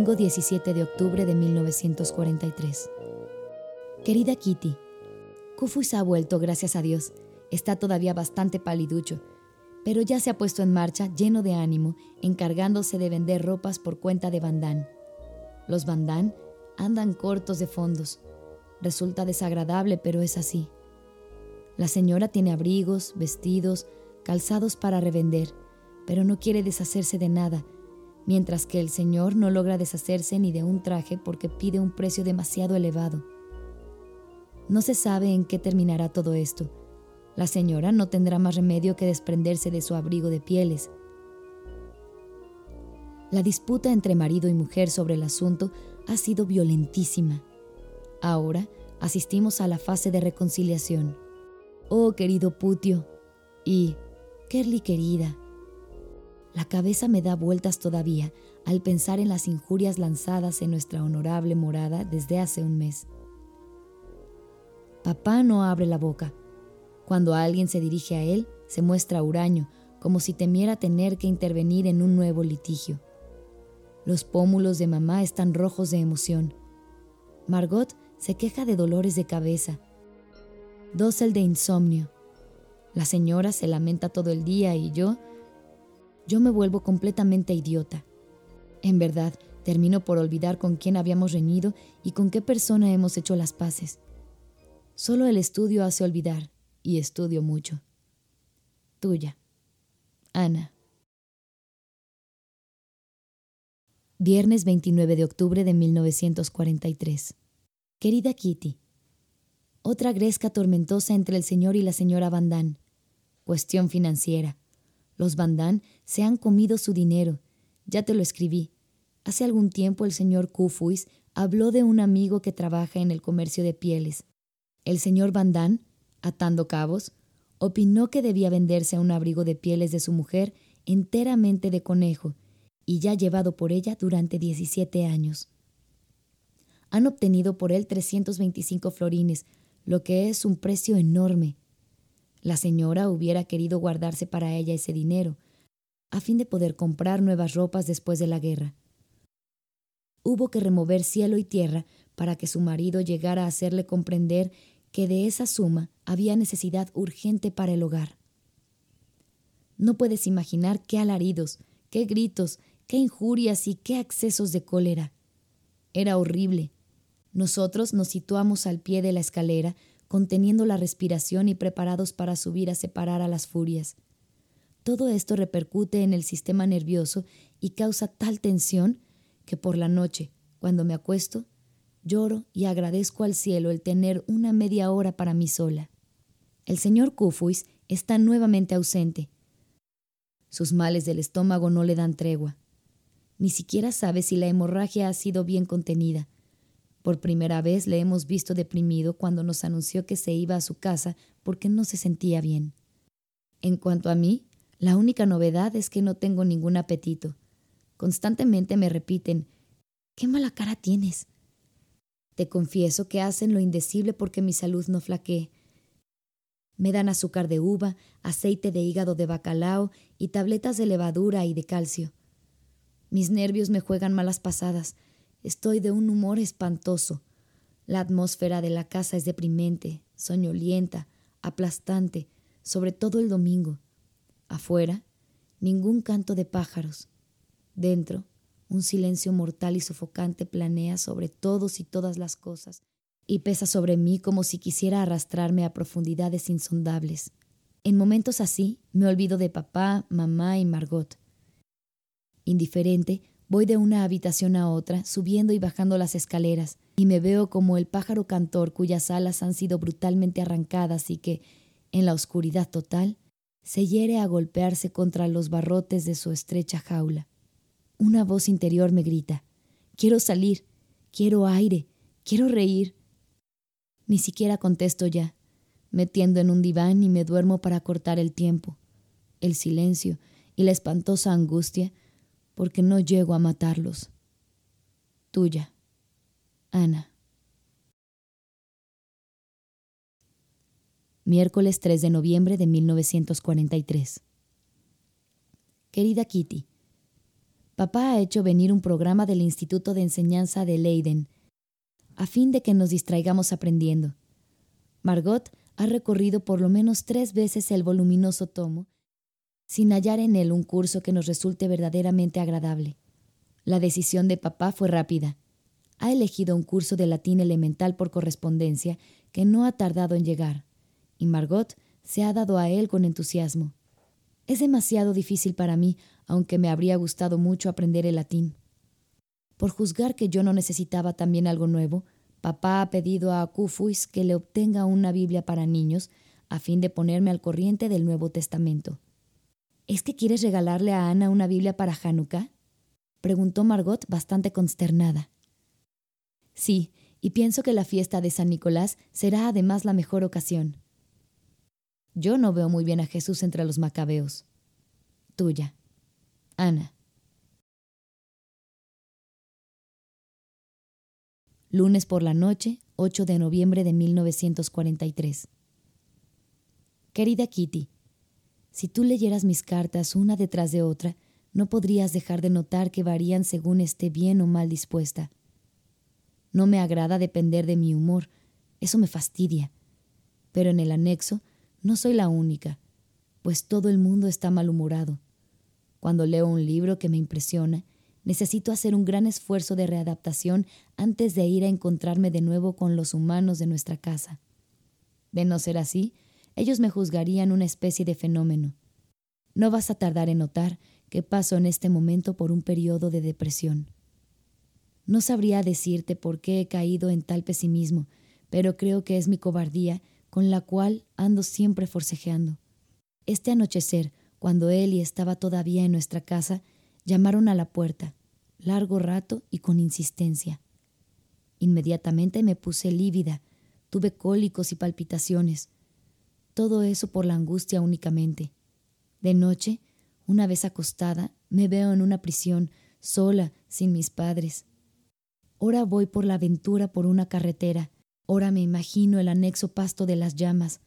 Domingo 17 de octubre de 1943. Querida Kitty, Kufus ha vuelto, gracias a Dios. Está todavía bastante paliducho, pero ya se ha puesto en marcha lleno de ánimo, encargándose de vender ropas por cuenta de Bandán. Los Bandán andan cortos de fondos. Resulta desagradable, pero es así. La señora tiene abrigos, vestidos, calzados para revender, pero no quiere deshacerse de nada, mientras que el señor no logra deshacerse ni de un traje porque pide un precio demasiado elevado. No se sabe en qué terminará todo esto. La señora no tendrá más remedio que desprenderse de su abrigo de pieles. La disputa entre marido y mujer sobre el asunto ha sido violentísima. Ahora asistimos a la fase de reconciliación. Oh, querido Putio. Y, Kerly querida. La cabeza me da vueltas todavía al pensar en las injurias lanzadas en nuestra honorable morada desde hace un mes. Papá no abre la boca. Cuando alguien se dirige a él, se muestra huraño, como si temiera tener que intervenir en un nuevo litigio. Los pómulos de mamá están rojos de emoción. Margot se queja de dolores de cabeza el de insomnio. La señora se lamenta todo el día y yo, yo me vuelvo completamente idiota. En verdad, termino por olvidar con quién habíamos reñido y con qué persona hemos hecho las paces. Solo el estudio hace olvidar, y estudio mucho. Tuya, Ana. Viernes 29 de octubre de 1943. Querida Kitty, otra gresca tormentosa entre el señor y la señora Bandán. Cuestión financiera. Los Bandán se han comido su dinero. Ya te lo escribí. Hace algún tiempo el señor Kufuis habló de un amigo que trabaja en el comercio de pieles. El señor Bandán, atando cabos, opinó que debía venderse a un abrigo de pieles de su mujer enteramente de conejo y ya llevado por ella durante 17 años. Han obtenido por él 325 florines, lo que es un precio enorme. La señora hubiera querido guardarse para ella ese dinero, a fin de poder comprar nuevas ropas después de la guerra. Hubo que remover cielo y tierra para que su marido llegara a hacerle comprender que de esa suma había necesidad urgente para el hogar. No puedes imaginar qué alaridos, qué gritos, qué injurias y qué accesos de cólera. Era horrible, nosotros nos situamos al pie de la escalera, conteniendo la respiración y preparados para subir a separar a las furias. Todo esto repercute en el sistema nervioso y causa tal tensión que por la noche, cuando me acuesto, lloro y agradezco al cielo el tener una media hora para mí sola. El señor Kufuis está nuevamente ausente. Sus males del estómago no le dan tregua. Ni siquiera sabe si la hemorragia ha sido bien contenida por primera vez le hemos visto deprimido cuando nos anunció que se iba a su casa porque no se sentía bien. En cuanto a mí, la única novedad es que no tengo ningún apetito. Constantemente me repiten, ¿qué mala cara tienes? Te confieso que hacen lo indecible porque mi salud no flaquee. Me dan azúcar de uva, aceite de hígado de bacalao y tabletas de levadura y de calcio. Mis nervios me juegan malas pasadas, Estoy de un humor espantoso. La atmósfera de la casa es deprimente, soñolienta, aplastante, sobre todo el domingo. Afuera, ningún canto de pájaros. Dentro, un silencio mortal y sofocante planea sobre todos y todas las cosas y pesa sobre mí como si quisiera arrastrarme a profundidades insondables. En momentos así me olvido de papá, mamá y Margot. Indiferente, Voy de una habitación a otra, subiendo y bajando las escaleras, y me veo como el pájaro cantor cuyas alas han sido brutalmente arrancadas y que, en la oscuridad total, se hiere a golpearse contra los barrotes de su estrecha jaula. Una voz interior me grita, quiero salir, quiero aire, quiero reír. Ni siquiera contesto ya, metiendo en un diván y me duermo para cortar el tiempo. El silencio y la espantosa angustia porque no llego a matarlos. Tuya, Ana. Miércoles 3 de noviembre de 1943. Querida Kitty, papá ha hecho venir un programa del Instituto de Enseñanza de Leiden, a fin de que nos distraigamos aprendiendo. Margot ha recorrido por lo menos tres veces el voluminoso tomo, sin hallar en él un curso que nos resulte verdaderamente agradable. La decisión de papá fue rápida. Ha elegido un curso de latín elemental por correspondencia que no ha tardado en llegar, y Margot se ha dado a él con entusiasmo. Es demasiado difícil para mí, aunque me habría gustado mucho aprender el latín. Por juzgar que yo no necesitaba también algo nuevo, papá ha pedido a Kufuis que le obtenga una Biblia para niños a fin de ponerme al corriente del Nuevo Testamento. ¿Es que quieres regalarle a Ana una Biblia para Hanukkah? preguntó Margot bastante consternada. Sí, y pienso que la fiesta de San Nicolás será además la mejor ocasión. Yo no veo muy bien a Jesús entre los macabeos. Tuya, Ana. Lunes por la noche, 8 de noviembre de 1943. Querida Kitty, si tú leyeras mis cartas una detrás de otra, no podrías dejar de notar que varían según esté bien o mal dispuesta. No me agrada depender de mi humor, eso me fastidia. Pero en el anexo no soy la única, pues todo el mundo está malhumorado. Cuando leo un libro que me impresiona, necesito hacer un gran esfuerzo de readaptación antes de ir a encontrarme de nuevo con los humanos de nuestra casa. De no ser así, ellos me juzgarían una especie de fenómeno. No vas a tardar en notar que paso en este momento por un periodo de depresión. No sabría decirte por qué he caído en tal pesimismo, pero creo que es mi cobardía con la cual ando siempre forcejeando. Este anochecer, cuando Eli estaba todavía en nuestra casa, llamaron a la puerta, largo rato y con insistencia. Inmediatamente me puse lívida, tuve cólicos y palpitaciones. Todo eso por la angustia únicamente. De noche, una vez acostada, me veo en una prisión, sola, sin mis padres. Ora voy por la aventura por una carretera, Ahora me imagino el anexo pasto de las llamas,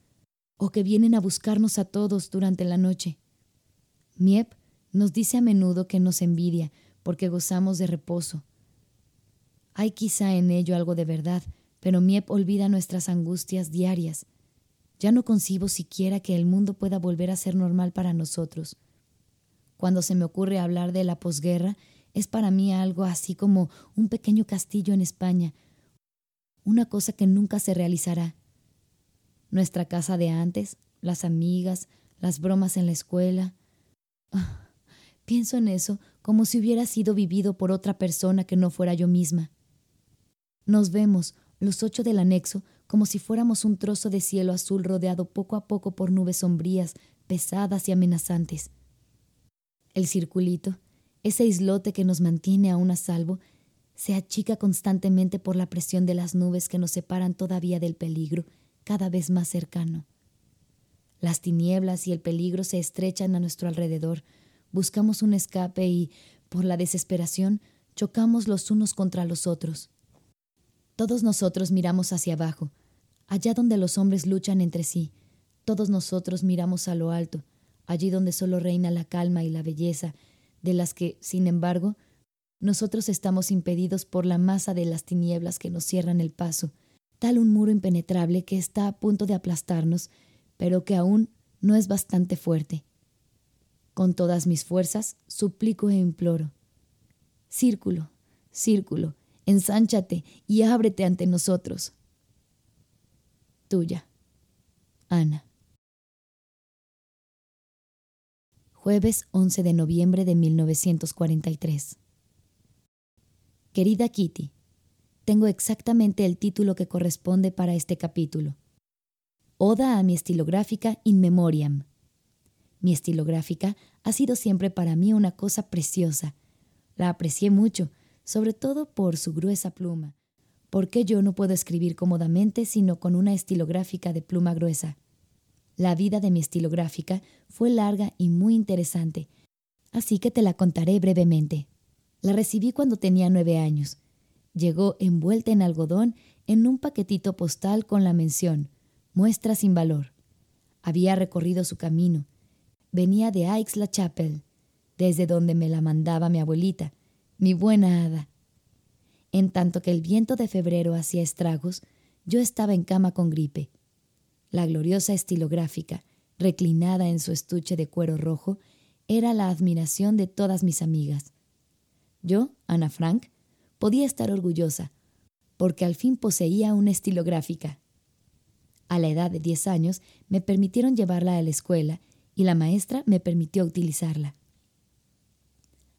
o que vienen a buscarnos a todos durante la noche. Miep nos dice a menudo que nos envidia porque gozamos de reposo. Hay quizá en ello algo de verdad, pero Miep olvida nuestras angustias diarias. Ya no concibo siquiera que el mundo pueda volver a ser normal para nosotros. Cuando se me ocurre hablar de la posguerra, es para mí algo así como un pequeño castillo en España, una cosa que nunca se realizará. Nuestra casa de antes, las amigas, las bromas en la escuela. Ah, pienso en eso como si hubiera sido vivido por otra persona que no fuera yo misma. Nos vemos, los ocho del anexo, como si fuéramos un trozo de cielo azul rodeado poco a poco por nubes sombrías, pesadas y amenazantes. El circulito, ese islote que nos mantiene aún a salvo, se achica constantemente por la presión de las nubes que nos separan todavía del peligro, cada vez más cercano. Las tinieblas y el peligro se estrechan a nuestro alrededor, buscamos un escape y, por la desesperación, chocamos los unos contra los otros. Todos nosotros miramos hacia abajo, allá donde los hombres luchan entre sí. Todos nosotros miramos a lo alto, allí donde solo reina la calma y la belleza, de las que, sin embargo, nosotros estamos impedidos por la masa de las tinieblas que nos cierran el paso, tal un muro impenetrable que está a punto de aplastarnos, pero que aún no es bastante fuerte. Con todas mis fuerzas, suplico e imploro. Círculo, círculo, ensánchate y ábrete ante nosotros. Tuya, Ana. Jueves 11 de noviembre de 1943. Querida Kitty, tengo exactamente el título que corresponde para este capítulo. Oda a mi estilográfica in memoriam. Mi estilográfica ha sido siempre para mí una cosa preciosa. La aprecié mucho, sobre todo por su gruesa pluma, porque yo no puedo escribir cómodamente sino con una estilográfica de pluma gruesa. La vida de mi estilográfica fue larga y muy interesante, así que te la contaré brevemente. La recibí cuando tenía nueve años. Llegó envuelta en algodón en un paquetito postal con la mención Muestra sin valor. Había recorrido su camino. Venía de Aix-la-Chapelle. desde donde me la mandaba mi abuelita, mi buena hada. En tanto que el viento de febrero hacía estragos, yo estaba en cama con gripe. La gloriosa estilográfica, reclinada en su estuche de cuero rojo, era la admiración de todas mis amigas. Yo, Ana Frank, podía estar orgullosa, porque al fin poseía una estilográfica. A la edad de diez años me permitieron llevarla a la escuela y la maestra me permitió utilizarla.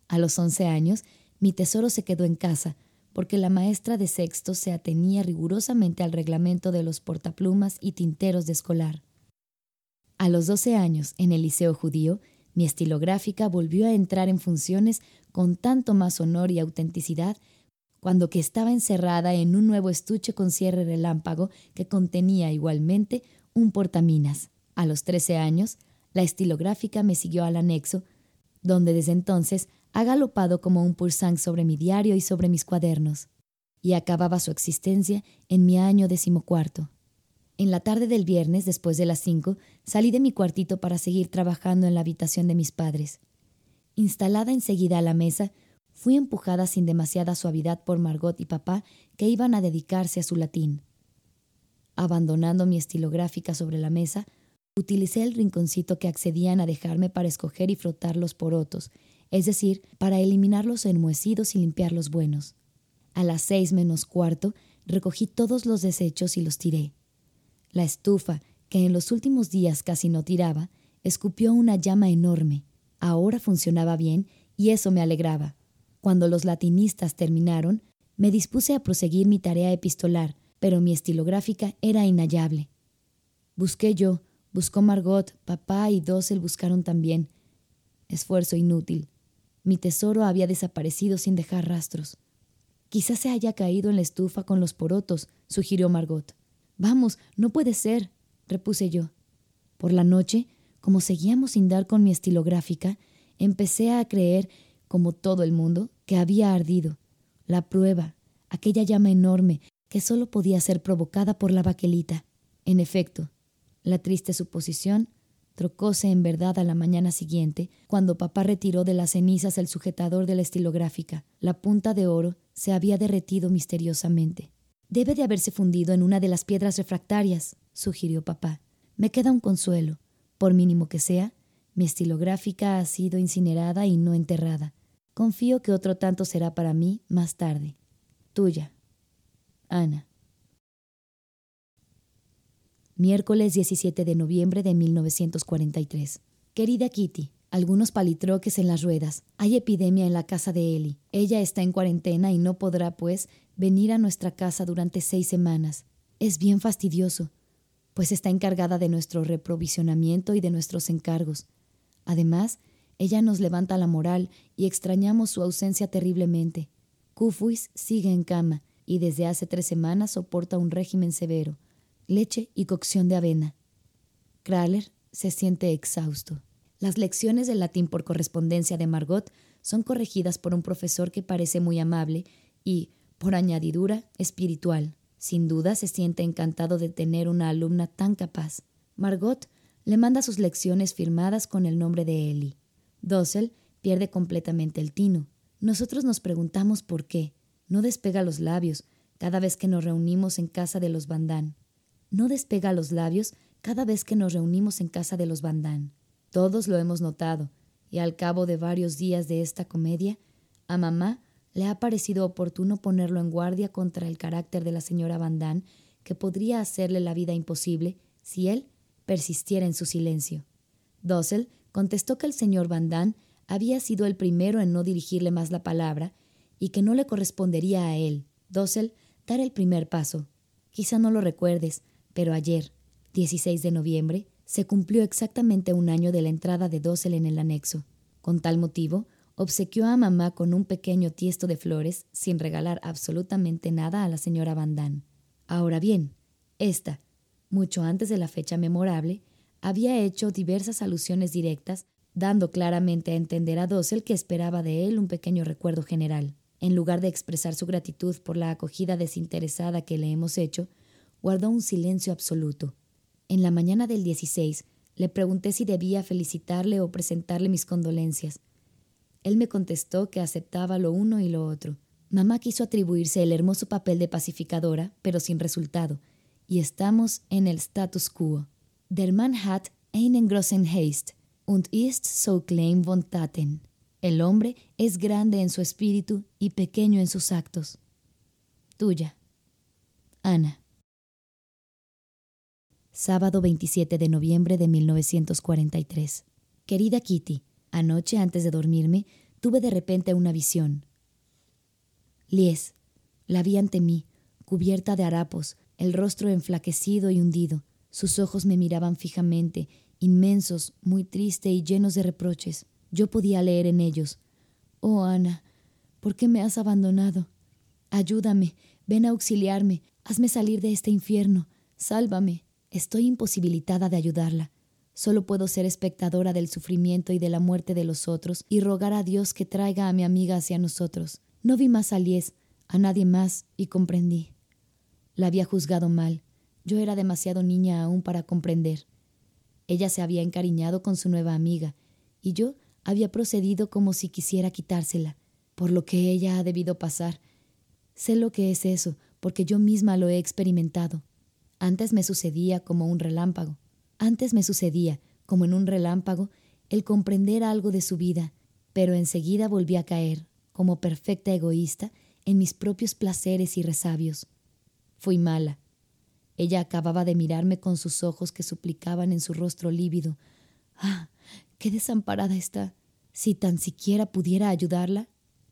A los once años, mi tesoro se quedó en casa, porque la maestra de sexto se atenía rigurosamente al reglamento de los portaplumas y tinteros de escolar. A los doce años, en el liceo judío, mi estilográfica volvió a entrar en funciones con tanto más honor y autenticidad cuando que estaba encerrada en un nuevo estuche con cierre relámpago que contenía igualmente un portaminas. A los trece años, la estilográfica me siguió al anexo, donde desde entonces ha galopado como un pulsán sobre mi diario y sobre mis cuadernos, y acababa su existencia en mi año decimocuarto. En la tarde del viernes, después de las cinco, salí de mi cuartito para seguir trabajando en la habitación de mis padres. Instalada enseguida a la mesa, fui empujada sin demasiada suavidad por Margot y papá, que iban a dedicarse a su latín. Abandonando mi estilográfica sobre la mesa, utilicé el rinconcito que accedían a dejarme para escoger y frotar los porotos, es decir, para eliminar los enmohecidos y limpiar los buenos. A las seis menos cuarto recogí todos los desechos y los tiré. La estufa, que en los últimos días casi no tiraba, escupió una llama enorme. Ahora funcionaba bien y eso me alegraba. Cuando los latinistas terminaron, me dispuse a proseguir mi tarea epistolar, pero mi estilográfica era inhallable. Busqué yo, buscó Margot, papá y Dossel buscaron también. Esfuerzo inútil. Mi tesoro había desaparecido sin dejar rastros. Quizás se haya caído en la estufa con los porotos, sugirió Margot. Vamos, no puede ser, repuse yo. Por la noche, como seguíamos sin dar con mi estilográfica, empecé a creer, como todo el mundo, que había ardido. La prueba, aquella llama enorme que solo podía ser provocada por la baquelita. En efecto, la triste suposición Trocóse en verdad a la mañana siguiente, cuando papá retiró de las cenizas el sujetador de la estilográfica. La punta de oro se había derretido misteriosamente. Debe de haberse fundido en una de las piedras refractarias, sugirió papá. Me queda un consuelo. Por mínimo que sea, mi estilográfica ha sido incinerada y no enterrada. Confío que otro tanto será para mí más tarde. Tuya. Ana. Miércoles 17 de noviembre de 1943. Querida Kitty, algunos palitroques en las ruedas. Hay epidemia en la casa de Ellie. Ella está en cuarentena y no podrá, pues, venir a nuestra casa durante seis semanas. Es bien fastidioso, pues está encargada de nuestro reprovisionamiento y de nuestros encargos. Además, ella nos levanta la moral y extrañamos su ausencia terriblemente. Kufuis sigue en cama y desde hace tres semanas soporta un régimen severo leche y cocción de avena. Kraler se siente exhausto. Las lecciones de latín por correspondencia de Margot son corregidas por un profesor que parece muy amable y, por añadidura, espiritual. Sin duda se siente encantado de tener una alumna tan capaz. Margot le manda sus lecciones firmadas con el nombre de Ellie. Dossel pierde completamente el tino. Nosotros nos preguntamos por qué. No despega los labios cada vez que nos reunimos en casa de los Bandán no despega los labios cada vez que nos reunimos en casa de los Bandán. Todos lo hemos notado, y al cabo de varios días de esta comedia, a mamá le ha parecido oportuno ponerlo en guardia contra el carácter de la señora Bandán, que podría hacerle la vida imposible si él persistiera en su silencio. Dossel contestó que el señor Bandán había sido el primero en no dirigirle más la palabra y que no le correspondería a él, Dossel, dar el primer paso. Quizá no lo recuerdes, pero ayer, 16 de noviembre, se cumplió exactamente un año de la entrada de Dossel en el anexo. Con tal motivo, obsequió a mamá con un pequeño tiesto de flores sin regalar absolutamente nada a la señora Van Ahora bien, esta, mucho antes de la fecha memorable, había hecho diversas alusiones directas, dando claramente a entender a Dossel que esperaba de él un pequeño recuerdo general. En lugar de expresar su gratitud por la acogida desinteresada que le hemos hecho, guardó un silencio absoluto. En la mañana del 16 le pregunté si debía felicitarle o presentarle mis condolencias. Él me contestó que aceptaba lo uno y lo otro. Mamá quiso atribuirse el hermoso papel de pacificadora, pero sin resultado, y estamos en el status quo. Der Mann hat einen großen Haste und ist so klein von Taten. El hombre es grande en su espíritu y pequeño en sus actos. Tuya. Ana. Sábado 27 de noviembre de 1943. Querida Kitty, anoche antes de dormirme tuve de repente una visión. Lies, la vi ante mí, cubierta de harapos, el rostro enflaquecido y hundido. Sus ojos me miraban fijamente, inmensos, muy tristes y llenos de reproches. Yo podía leer en ellos. Oh, Ana, ¿por qué me has abandonado? Ayúdame, ven a auxiliarme, hazme salir de este infierno, sálvame. Estoy imposibilitada de ayudarla. Solo puedo ser espectadora del sufrimiento y de la muerte de los otros y rogar a Dios que traiga a mi amiga hacia nosotros. No vi más a Lies, a nadie más, y comprendí. La había juzgado mal. Yo era demasiado niña aún para comprender. Ella se había encariñado con su nueva amiga, y yo había procedido como si quisiera quitársela, por lo que ella ha debido pasar. Sé lo que es eso, porque yo misma lo he experimentado. Antes me sucedía como un relámpago. Antes me sucedía, como en un relámpago, el comprender algo de su vida, pero enseguida volví a caer, como perfecta egoísta, en mis propios placeres y resabios. Fui mala. Ella acababa de mirarme con sus ojos que suplicaban en su rostro lívido. ¡Ah! ¡Qué desamparada está! Si tan siquiera pudiera ayudarla.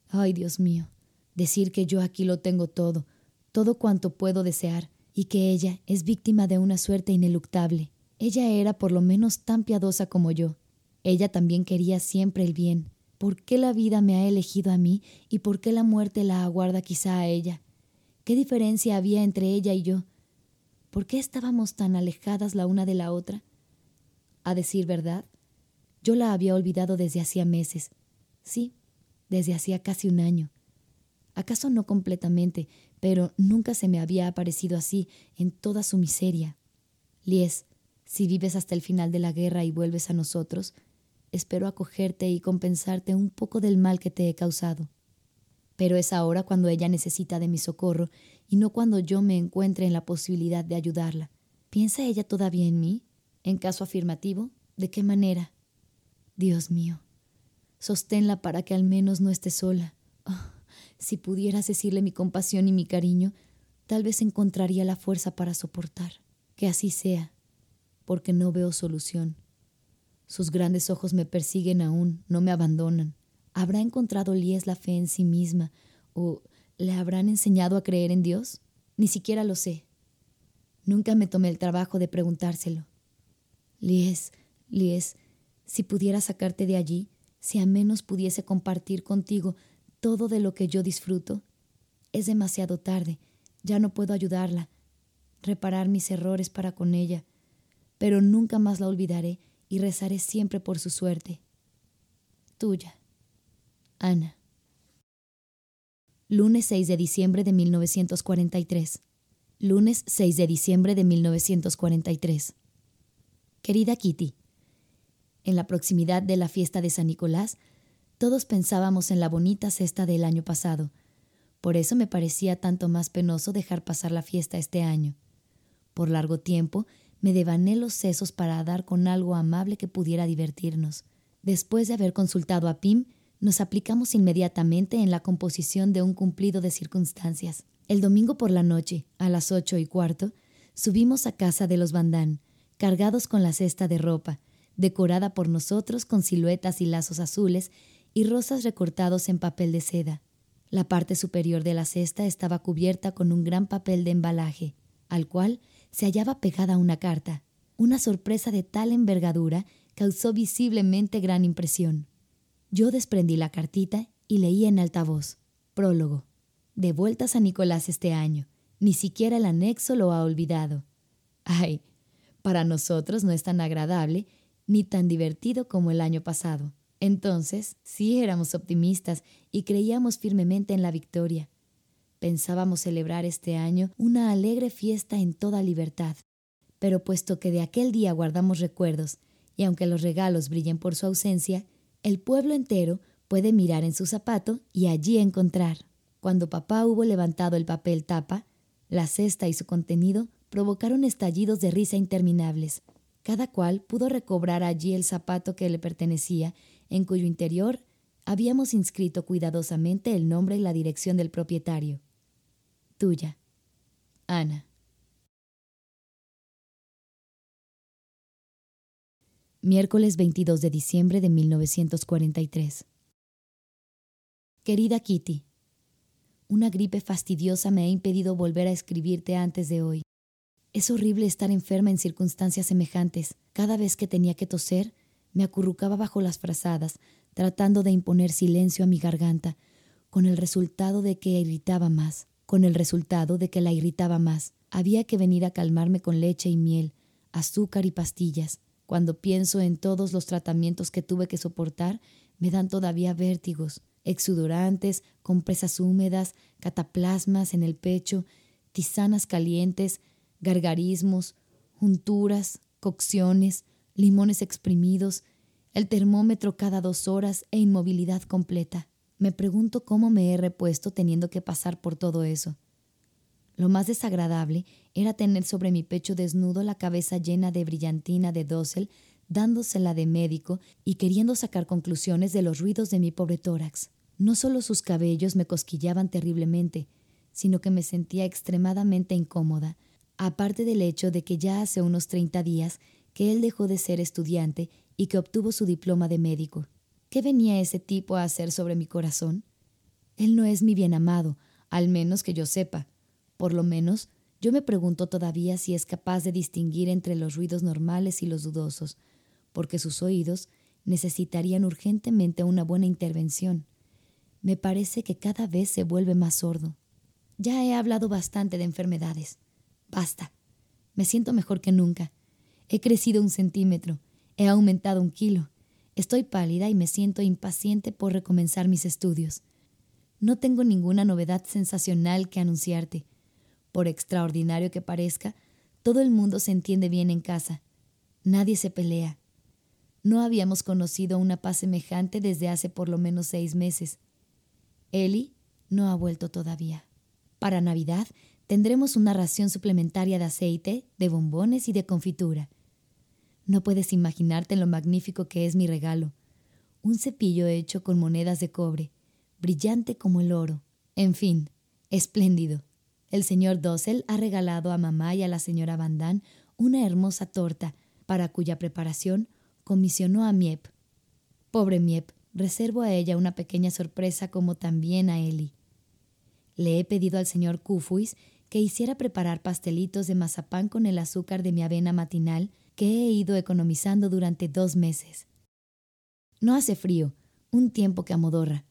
¡Ay, Dios mío! Decir que yo aquí lo tengo todo, todo cuanto puedo desear, y que ella es víctima de una suerte ineluctable. Ella era por lo menos tan piadosa como yo. Ella también quería siempre el bien, ¿Por qué la vida me ha elegido a mí y por qué la muerte la aguarda quizá a ella? ¿Qué diferencia había entre ella y yo? ¿Por qué estábamos tan alejadas la una de la otra? A decir verdad, yo la había olvidado desde hacía meses. Sí, desde hacía casi un año. Acaso no completamente, pero nunca se me había aparecido así en toda su miseria. Lies, si vives hasta el final de la guerra y vuelves a nosotros, espero acogerte y compensarte un poco del mal que te he causado. Pero es ahora cuando ella necesita de mi socorro y no cuando yo me encuentre en la posibilidad de ayudarla. ¿Piensa ella todavía en mí? En caso afirmativo, ¿de qué manera? Dios mío, sosténla para que al menos no esté sola. Oh, si pudieras decirle mi compasión y mi cariño, tal vez encontraría la fuerza para soportar. Que así sea, porque no veo solución. Sus grandes ojos me persiguen aún, no me abandonan. ¿Habrá encontrado Lies la fe en sí misma o le habrán enseñado a creer en Dios? Ni siquiera lo sé. Nunca me tomé el trabajo de preguntárselo. Lies, Lies, si pudiera sacarte de allí, si a menos pudiese compartir contigo todo de lo que yo disfruto. Es demasiado tarde, ya no puedo ayudarla, reparar mis errores para con ella, pero nunca más la olvidaré y rezaré siempre por su suerte. Tuya, Ana. Lunes 6 de diciembre de 1943. Lunes 6 de diciembre de 1943. Querida Kitty, en la proximidad de la fiesta de San Nicolás, todos pensábamos en la bonita cesta del año pasado. Por eso me parecía tanto más penoso dejar pasar la fiesta este año. Por largo tiempo me devané los sesos para dar con algo amable que pudiera divertirnos. Después de haber consultado a Pim, nos aplicamos inmediatamente en la composición de un cumplido de circunstancias. El domingo por la noche, a las ocho y cuarto, subimos a casa de los Bandán, cargados con la cesta de ropa, decorada por nosotros con siluetas y lazos azules y rosas recortados en papel de seda. La parte superior de la cesta estaba cubierta con un gran papel de embalaje, al cual se hallaba pegada una carta. Una sorpresa de tal envergadura causó visiblemente gran impresión. Yo desprendí la cartita y leí en altavoz. Prólogo. De vueltas a Nicolás este año. Ni siquiera el anexo lo ha olvidado. Ay, para nosotros no es tan agradable ni tan divertido como el año pasado. Entonces, sí éramos optimistas y creíamos firmemente en la victoria. Pensábamos celebrar este año una alegre fiesta en toda libertad. Pero puesto que de aquel día guardamos recuerdos, y aunque los regalos brillen por su ausencia, el pueblo entero, Puede mirar en su zapato y allí encontrar. Cuando papá hubo levantado el papel tapa, la cesta y su contenido provocaron estallidos de risa interminables. Cada cual pudo recobrar allí el zapato que le pertenecía, en cuyo interior habíamos inscrito cuidadosamente el nombre y la dirección del propietario. Tuya, Ana. Miércoles 22 de diciembre de 1943. Querida Kitty, una gripe fastidiosa me ha impedido volver a escribirte antes de hoy. Es horrible estar enferma en circunstancias semejantes. Cada vez que tenía que toser, me acurrucaba bajo las frazadas, tratando de imponer silencio a mi garganta, con el resultado de que irritaba más, con el resultado de que la irritaba más. Había que venir a calmarme con leche y miel, azúcar y pastillas. Cuando pienso en todos los tratamientos que tuve que soportar, me dan todavía vértigos, exudorantes, compresas húmedas, cataplasmas en el pecho, tisanas calientes, gargarismos, junturas, cocciones, limones exprimidos, el termómetro cada dos horas e inmovilidad completa. Me pregunto cómo me he repuesto teniendo que pasar por todo eso. Lo más desagradable era tener sobre mi pecho desnudo la cabeza llena de brillantina de dosel, dándosela de médico y queriendo sacar conclusiones de los ruidos de mi pobre tórax. No solo sus cabellos me cosquillaban terriblemente, sino que me sentía extremadamente incómoda, aparte del hecho de que ya hace unos treinta días que él dejó de ser estudiante y que obtuvo su diploma de médico. ¿Qué venía ese tipo a hacer sobre mi corazón? Él no es mi bien amado, al menos que yo sepa. Por lo menos, yo me pregunto todavía si es capaz de distinguir entre los ruidos normales y los dudosos, porque sus oídos necesitarían urgentemente una buena intervención. Me parece que cada vez se vuelve más sordo. Ya he hablado bastante de enfermedades. Basta. Me siento mejor que nunca. He crecido un centímetro He aumentado un kilo. Estoy pálida y me siento impaciente por recomenzar mis estudios. No tengo ninguna novedad sensacional que anunciarte. Por extraordinario que parezca, todo el mundo se entiende bien en casa. Nadie se pelea. No habíamos conocido una paz semejante desde hace por lo menos seis meses. Eli no ha vuelto todavía. Para Navidad tendremos una ración suplementaria de aceite, de bombones y de confitura. No puedes imaginarte lo magnífico que es mi regalo. Un cepillo hecho con monedas de cobre, brillante como el oro. En fin, espléndido. El señor Dossel ha regalado a mamá y a la señora Van una hermosa torta, para cuya preparación comisionó a Miep. Pobre Miep, reservo a ella una pequeña sorpresa como también a Eli. Le he pedido al señor Kufuis que hiciera preparar pastelitos de mazapán con el azúcar de mi avena matinal que he ido economizando durante dos meses. No hace frío, un tiempo que amodorra.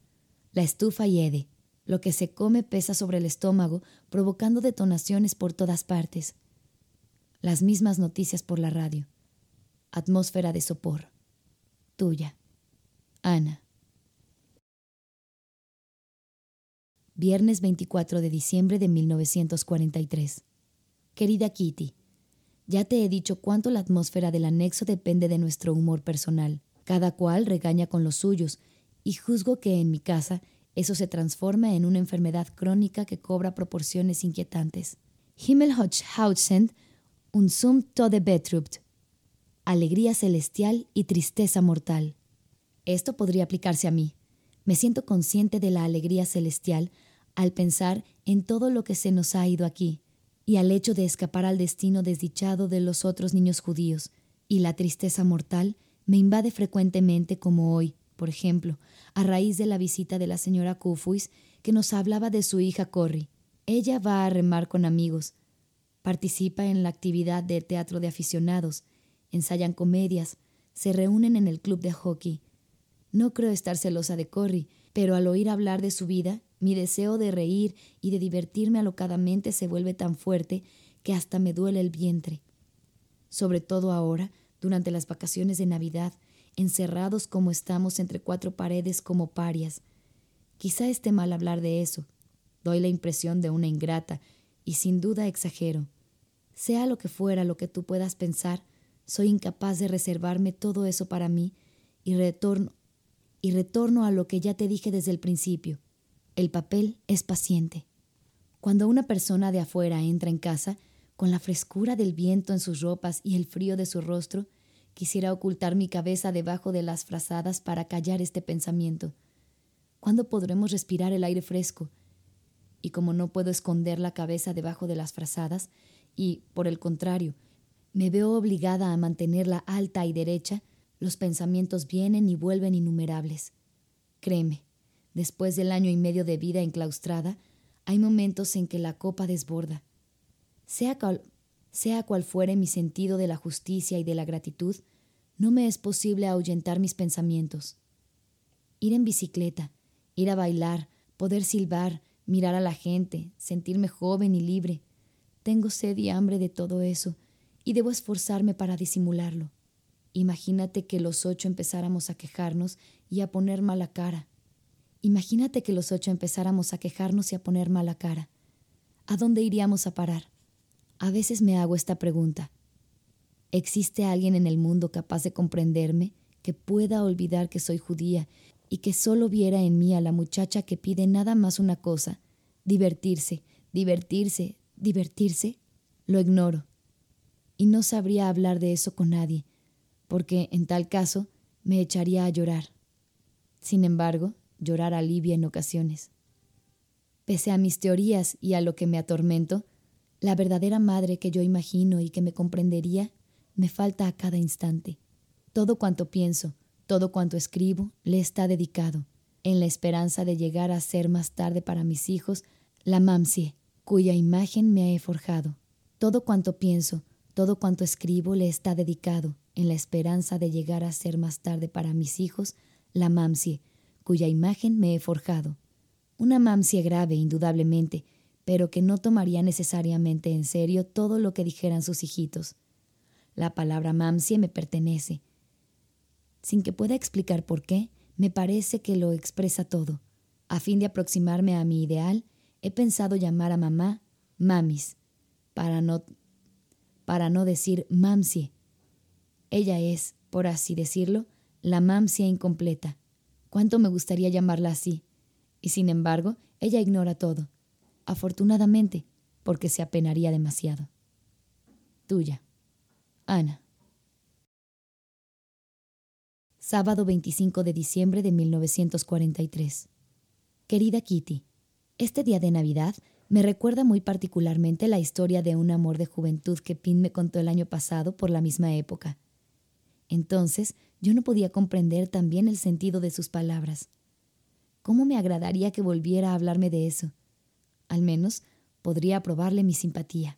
La estufa hiede. Lo que se come pesa sobre el estómago, provocando detonaciones por todas partes. Las mismas noticias por la radio. Atmósfera de sopor. Tuya. Ana. Viernes 24 de diciembre de 1943. Querida Kitty, ya te he dicho cuánto la atmósfera del anexo depende de nuestro humor personal. Cada cual regaña con los suyos, y juzgo que en mi casa eso se transforma en una enfermedad crónica que cobra proporciones inquietantes. Himmelhochhausen und zum Tode betrupt. Alegría celestial y tristeza mortal. Esto podría aplicarse a mí. Me siento consciente de la alegría celestial al pensar en todo lo que se nos ha ido aquí, y al hecho de escapar al destino desdichado de los otros niños judíos, y la tristeza mortal me invade frecuentemente como hoy, por ejemplo, a raíz de la visita de la señora Kufuis que nos hablaba de su hija Corrie. Ella va a remar con amigos, participa en la actividad de teatro de aficionados, ensayan comedias, se reúnen en el club de hockey. No creo estar celosa de Corrie, pero al oír hablar de su vida mi deseo de reír y de divertirme alocadamente se vuelve tan fuerte que hasta me duele el vientre. Sobre todo ahora, durante las vacaciones de Navidad, encerrados como estamos entre cuatro paredes como parias. Quizá esté mal hablar de eso. Doy la impresión de una ingrata y sin duda exagero. Sea lo que fuera lo que tú puedas pensar, soy incapaz de reservarme todo eso para mí y retorno y retorno a lo que ya te dije desde el principio. El papel es paciente. Cuando una persona de afuera entra en casa, con la frescura del viento en sus ropas y el frío de su rostro, quisiera ocultar mi cabeza debajo de las frazadas para callar este pensamiento. ¿Cuándo podremos respirar el aire fresco? Y como no puedo esconder la cabeza debajo de las frazadas, y, por el contrario, me veo obligada a mantenerla alta y derecha, los pensamientos vienen y vuelven innumerables. Créeme, después del año y medio de vida enclaustrada, hay momentos en que la copa desborda. Sea cual, sea cual fuere mi sentido de la justicia y de la gratitud, no me es posible ahuyentar mis pensamientos. Ir en bicicleta, ir a bailar, poder silbar, mirar a la gente, sentirme joven y libre. Tengo sed y hambre de todo eso, y debo esforzarme para disimularlo. Imagínate que los ocho empezáramos a quejarnos y a poner mala cara. Imagínate que los ocho empezáramos a quejarnos y a poner mala cara. ¿A dónde iríamos a parar? A veces me hago esta pregunta. ¿Existe alguien en el mundo capaz de comprenderme, que pueda olvidar que soy judía y que solo viera en mí a la muchacha que pide nada más una cosa, divertirse, divertirse, divertirse? Lo ignoro. Y no sabría hablar de eso con nadie, porque en tal caso me echaría a llorar. Sin embargo, llorar alivia en ocasiones. Pese a mis teorías y a lo que me atormento, la verdadera madre que yo imagino y que me comprendería me falta a cada instante. Todo cuanto pienso, todo cuanto escribo, le está dedicado, en la esperanza de llegar a ser más tarde para mis hijos la mamsie, cuya imagen me he forjado. Todo cuanto pienso, todo cuanto escribo le está dedicado, en la esperanza de llegar a ser más tarde para mis hijos la mamsie, cuya imagen me he forjado. Una mamsie grave, indudablemente, pero que no tomaría necesariamente en serio todo lo que dijeran sus hijitos. La palabra mamsie me pertenece. Sin que pueda explicar por qué, me parece que lo expresa todo. A fin de aproximarme a mi ideal, he pensado llamar a mamá mamis, para no, para no decir mamsie. Ella es, por así decirlo, la mamsie incompleta, Cuánto me gustaría llamarla así. Y sin embargo, ella ignora todo. Afortunadamente, porque se apenaría demasiado. Tuya. Ana. Sábado 25 de diciembre de 1943. Querida Kitty, este día de Navidad me recuerda muy particularmente la historia de un amor de juventud que Pin me contó el año pasado por la misma época. Entonces yo no podía comprender también el sentido de sus palabras. ¿Cómo me agradaría que volviera a hablarme de eso? Al menos podría probarle mi simpatía.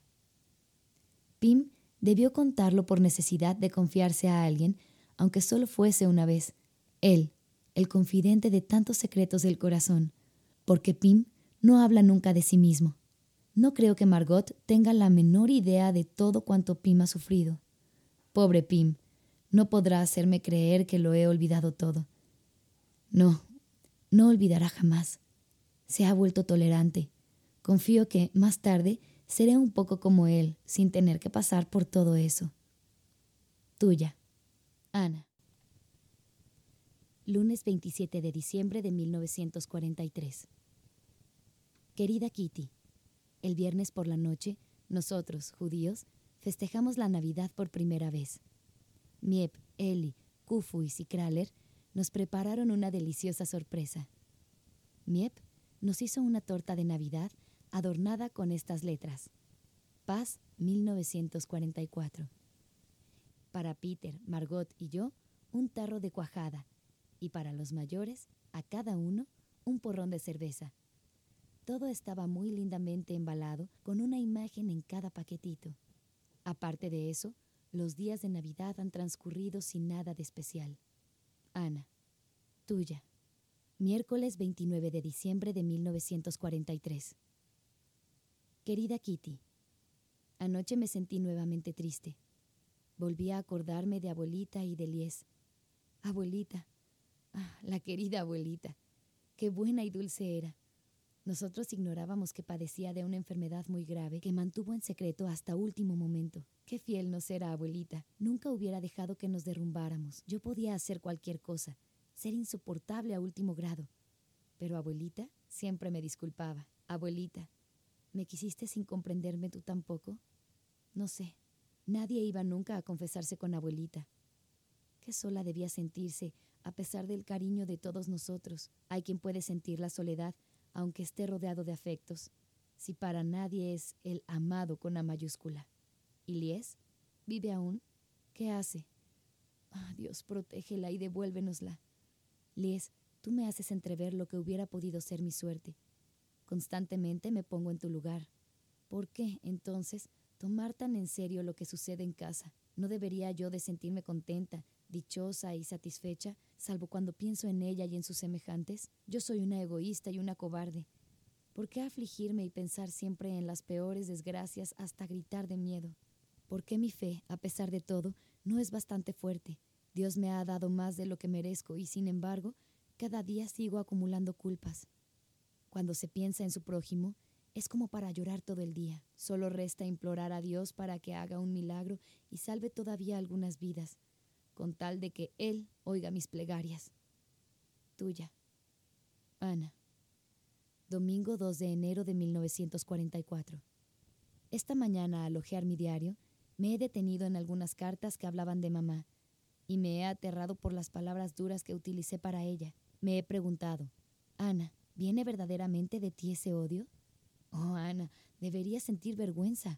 Pim debió contarlo por necesidad de confiarse a alguien, aunque solo fuese una vez. Él, el confidente de tantos secretos del corazón, porque Pim no habla nunca de sí mismo. No creo que Margot tenga la menor idea de todo cuanto Pim ha sufrido. Pobre Pim, no podrá hacerme creer que lo he olvidado todo. No, no olvidará jamás. Se ha vuelto tolerante. Confío que, más tarde, seré un poco como él, sin tener que pasar por todo eso. Tuya, Ana. Lunes 27 de diciembre de 1943. Querida Kitty, el viernes por la noche, nosotros, judíos, festejamos la Navidad por primera vez. Miep, Eli, Kufu y Sikraler nos prepararon una deliciosa sorpresa. Miep nos hizo una torta de Navidad adornada con estas letras. Paz 1944. Para Peter, Margot y yo, un tarro de cuajada. Y para los mayores, a cada uno, un porrón de cerveza. Todo estaba muy lindamente embalado con una imagen en cada paquetito. Aparte de eso, los días de Navidad han transcurrido sin nada de especial. Ana. Tuya. Miércoles 29 de diciembre de 1943. Querida Kitty, anoche me sentí nuevamente triste. Volví a acordarme de abuelita y de Lies. Abuelita. Ah, la querida abuelita. Qué buena y dulce era. Nosotros ignorábamos que padecía de una enfermedad muy grave que mantuvo en secreto hasta último momento. Qué fiel nos era abuelita. Nunca hubiera dejado que nos derrumbáramos. Yo podía hacer cualquier cosa. ser insoportable a último grado. Pero abuelita siempre me disculpaba. Abuelita, ¿me quisiste sin comprenderme tú tampoco? No sé. Nadie iba nunca a confesarse con abuelita. Qué sola debía sentirse, a pesar del cariño de todos nosotros. Hay quien puede sentir la soledad, aunque esté rodeado de afectos, si para nadie es el amado con A mayúscula. ¿Y Lies? ¿Vive aún? ¿Qué hace? Ah, Dios, protégela y devuélvenosla. Lies, tú me haces entrever lo que hubiera podido ser mi suerte. Constantemente me pongo en tu lugar. ¿Por qué, entonces, tomar tan en serio lo que sucede en casa? ¿No debería yo de sentirme contenta, dichosa y satisfecha, salvo cuando pienso en ella y en sus semejantes? Yo soy una egoísta y una cobarde. ¿Por qué afligirme y pensar siempre en las peores desgracias hasta gritar de miedo? ¿Por qué mi fe, a pesar de todo, no es bastante fuerte? Dios me ha dado más de lo que merezco y, sin embargo, cada día sigo acumulando culpas. Cuando se piensa en su prójimo, es como para llorar todo el día. Solo resta implorar a Dios para que haga un milagro y salve todavía algunas vidas, con tal de que Él oiga mis plegarias. Tuya. Ana. Domingo 2 de enero de 1944. Esta mañana, al hojear mi diario, me he detenido en algunas cartas que hablaban de mamá, y me he aterrado por las palabras duras que utilicé para ella. Me he preguntado, Ana, ¿Viene verdaderamente de ti ese odio? Oh, Ana, deberías sentir vergüenza.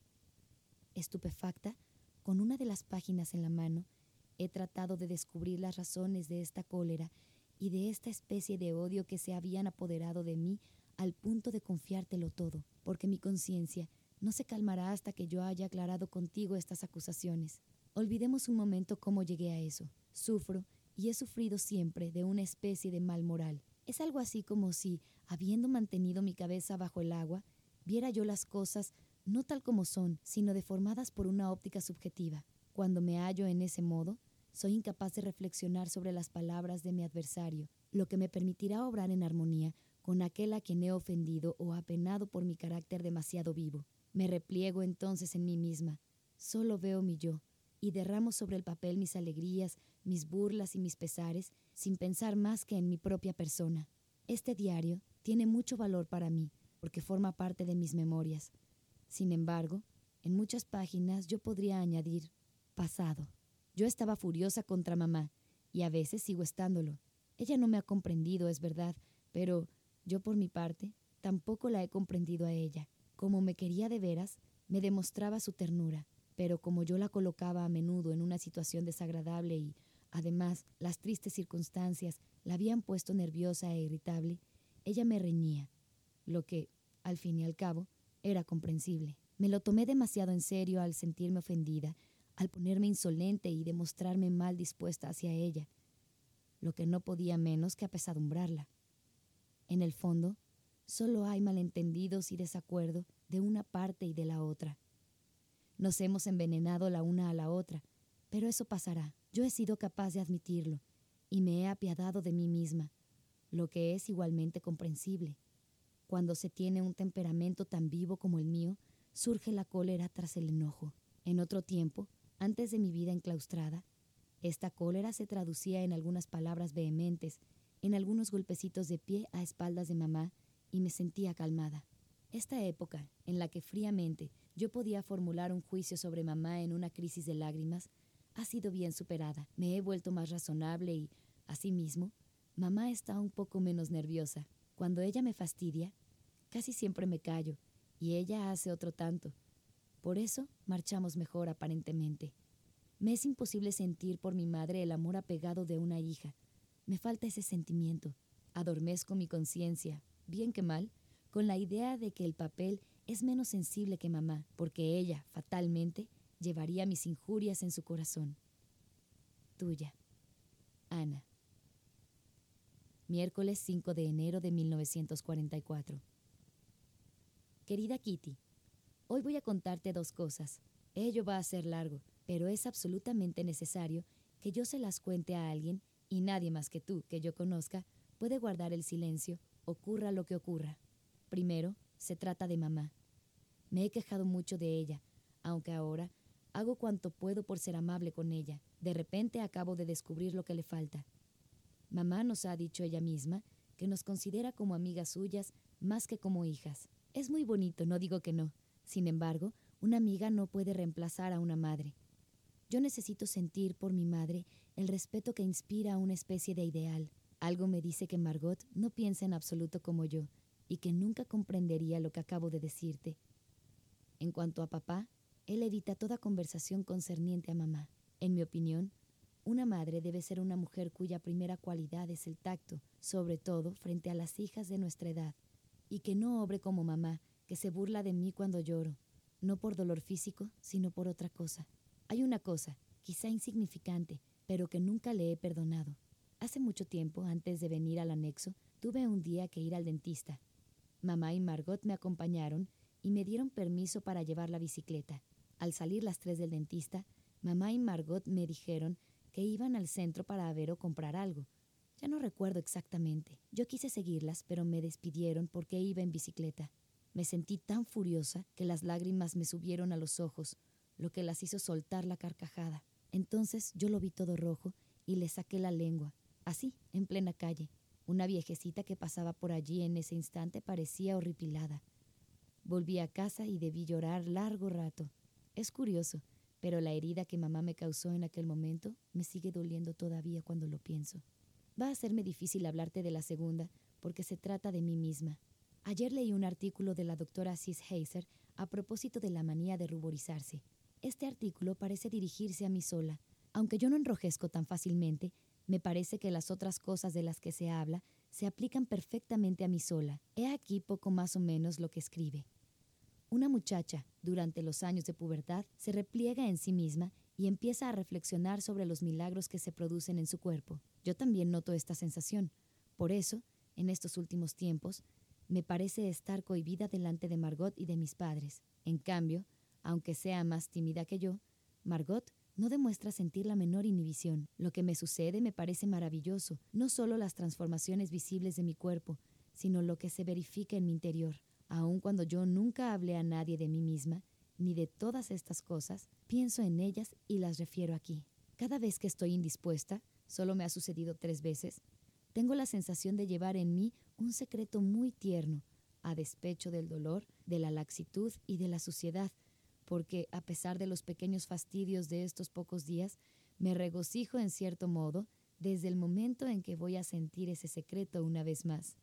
Estupefacta, con una de las páginas en la mano, he tratado de descubrir las razones de esta cólera y de esta especie de odio que se habían apoderado de mí al punto de confiártelo todo, porque mi conciencia no se calmará hasta que yo haya aclarado contigo estas acusaciones. Olvidemos un momento cómo llegué a eso. Sufro y he sufrido siempre de una especie de mal moral. Es algo así como si, habiendo mantenido mi cabeza bajo el agua, viera yo las cosas no tal como son, sino deformadas por una óptica subjetiva. Cuando me hallo en ese modo, soy incapaz de reflexionar sobre las palabras de mi adversario, lo que me permitirá obrar en armonía con aquel a quien he ofendido o apenado por mi carácter demasiado vivo. Me repliego entonces en mí misma, solo veo mi yo, y derramo sobre el papel mis alegrías, mis burlas y mis pesares, sin pensar más que en mi propia persona. Este diario tiene mucho valor para mí, porque forma parte de mis memorias. Sin embargo, en muchas páginas yo podría añadir pasado. Yo estaba furiosa contra mamá, y a veces sigo estándolo. Ella no me ha comprendido, es verdad, pero yo por mi parte tampoco la he comprendido a ella. Como me quería de veras, me demostraba su ternura pero como yo la colocaba a menudo en una situación desagradable y, además, las tristes circunstancias la habían puesto nerviosa e irritable, ella me reñía, lo que, al fin y al cabo, era comprensible. Me lo tomé demasiado en serio al sentirme ofendida, al ponerme insolente y demostrarme mal dispuesta hacia ella, lo que no podía menos que apesadumbrarla. En el fondo, solo hay malentendidos y desacuerdo de una parte y de la otra. Nos hemos envenenado la una a la otra, pero eso pasará. Yo he sido capaz de admitirlo y me he apiadado de mí misma, lo que es igualmente comprensible. Cuando se tiene un temperamento tan vivo como el mío, surge la cólera tras el enojo. En otro tiempo, antes de mi vida enclaustrada, esta cólera se traducía en algunas palabras vehementes, en algunos golpecitos de pie a espaldas de mamá, y me sentía calmada. Esta época, en la que fríamente yo podía formular un juicio sobre mamá en una crisis de lágrimas, ha sido bien superada. Me he vuelto más razonable y, asimismo, mamá está un poco menos nerviosa. Cuando ella me fastidia, casi siempre me callo, y ella hace otro tanto. Por eso marchamos mejor aparentemente. Me es imposible sentir por mi madre el amor apegado de una hija. Me falta ese sentimiento. Adormezco mi conciencia, bien que mal, con la idea de que el papel es menos sensible que mamá, porque ella, fatalmente, llevaría mis injurias en su corazón. Tuya, Ana. Miércoles 5 de enero de 1944. Querida Kitty, hoy voy a contarte dos cosas. Ello va a ser largo, pero es absolutamente necesario que yo se las cuente a alguien y nadie más que tú, que yo conozca, puede guardar el silencio, ocurra lo que ocurra. Primero, se trata de mamá. Me he quejado mucho de ella, aunque ahora hago cuanto puedo por ser amable con ella. De repente acabo de descubrir lo que le falta. Mamá nos ha dicho ella misma que nos considera como amigas suyas más que como hijas. Es muy bonito, no digo que no. Sin embargo, una amiga no puede reemplazar a una madre. Yo necesito sentir por mi madre el respeto que inspira una especie de ideal. Algo me dice que Margot no piensa en absoluto como yo y que nunca comprendería lo que acabo de decirte. En cuanto a papá, él evita toda conversación concerniente a mamá. En mi opinión, una madre debe ser una mujer cuya primera cualidad es el tacto, sobre todo frente a las hijas de nuestra edad, y que no obre como mamá, que se burla de mí cuando lloro, no por dolor físico, sino por otra cosa. Hay una cosa, quizá insignificante, pero que nunca le he perdonado. Hace mucho tiempo, antes de venir al anexo, tuve un día que ir al dentista. Mamá y Margot me acompañaron y me dieron permiso para llevar la bicicleta. Al salir las tres del dentista, mamá y Margot me dijeron que iban al centro para ver o comprar algo. Ya no recuerdo exactamente. Yo quise seguirlas, pero me despidieron porque iba en bicicleta. Me sentí tan furiosa que las lágrimas me subieron a los ojos, lo que las hizo soltar la carcajada. Entonces yo lo vi todo rojo y le saqué la lengua, así, en plena calle. Una viejecita que pasaba por allí en ese instante parecía horripilada. Volví a casa y debí llorar largo rato. Es curioso, pero la herida que mamá me causó en aquel momento me sigue doliendo todavía cuando lo pienso. Va a serme difícil hablarte de la segunda, porque se trata de mí misma. Ayer leí un artículo de la doctora Cis Heiser a propósito de la manía de ruborizarse. Este artículo parece dirigirse a mí sola. Aunque yo no enrojezco tan fácilmente, me parece que las otras cosas de las que se habla se aplican perfectamente a mí sola. He aquí poco más o menos lo que escribe. Una muchacha, durante los años de pubertad, se repliega en sí misma y empieza a reflexionar sobre los milagros que se producen en su cuerpo. Yo también noto esta sensación. Por eso, en estos últimos tiempos, me parece estar cohibida delante de Margot y de mis padres. En cambio, aunque sea más tímida que yo, Margot no demuestra sentir la menor inhibición. Lo que me sucede me parece maravilloso, no solo las transformaciones visibles de mi cuerpo, sino lo que se verifica en mi interior. Aun cuando yo nunca hablé a nadie de mí misma, ni de todas estas cosas, pienso en ellas y las refiero aquí. Cada vez que estoy indispuesta, solo me ha sucedido tres veces, tengo la sensación de llevar en mí un secreto muy tierno, a despecho del dolor, de la laxitud y de la suciedad, porque a pesar de los pequeños fastidios de estos pocos días, me regocijo en cierto modo desde el momento en que voy a sentir ese secreto una vez más.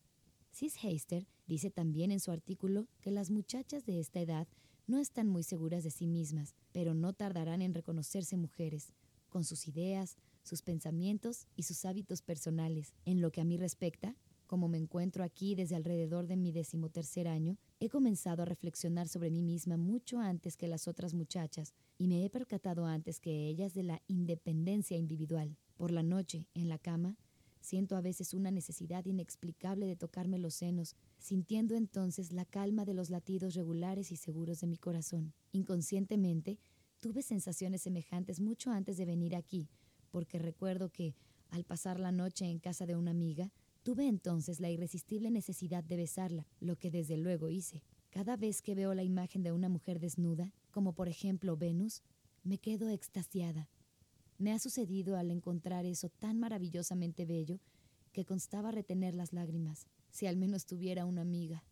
Sis Heister dice también en su artículo que las muchachas de esta edad no están muy seguras de sí mismas, pero no tardarán en reconocerse mujeres, con sus ideas, sus pensamientos y sus hábitos personales. En lo que a mí respecta, como me encuentro aquí desde alrededor de mi decimotercer año, he comenzado a reflexionar sobre mí misma mucho antes que las otras muchachas y me he percatado antes que ellas de la independencia individual. Por la noche, en la cama, Siento a veces una necesidad inexplicable de tocarme los senos, sintiendo entonces la calma de los latidos regulares y seguros de mi corazón. Inconscientemente, tuve sensaciones semejantes mucho antes de venir aquí, porque recuerdo que, al pasar la noche en casa de una amiga, tuve entonces la irresistible necesidad de besarla, lo que desde luego hice. Cada vez que veo la imagen de una mujer desnuda, como por ejemplo Venus, me quedo extasiada. Me ha sucedido al encontrar eso tan maravillosamente bello que constaba retener las lágrimas, si al menos tuviera una amiga.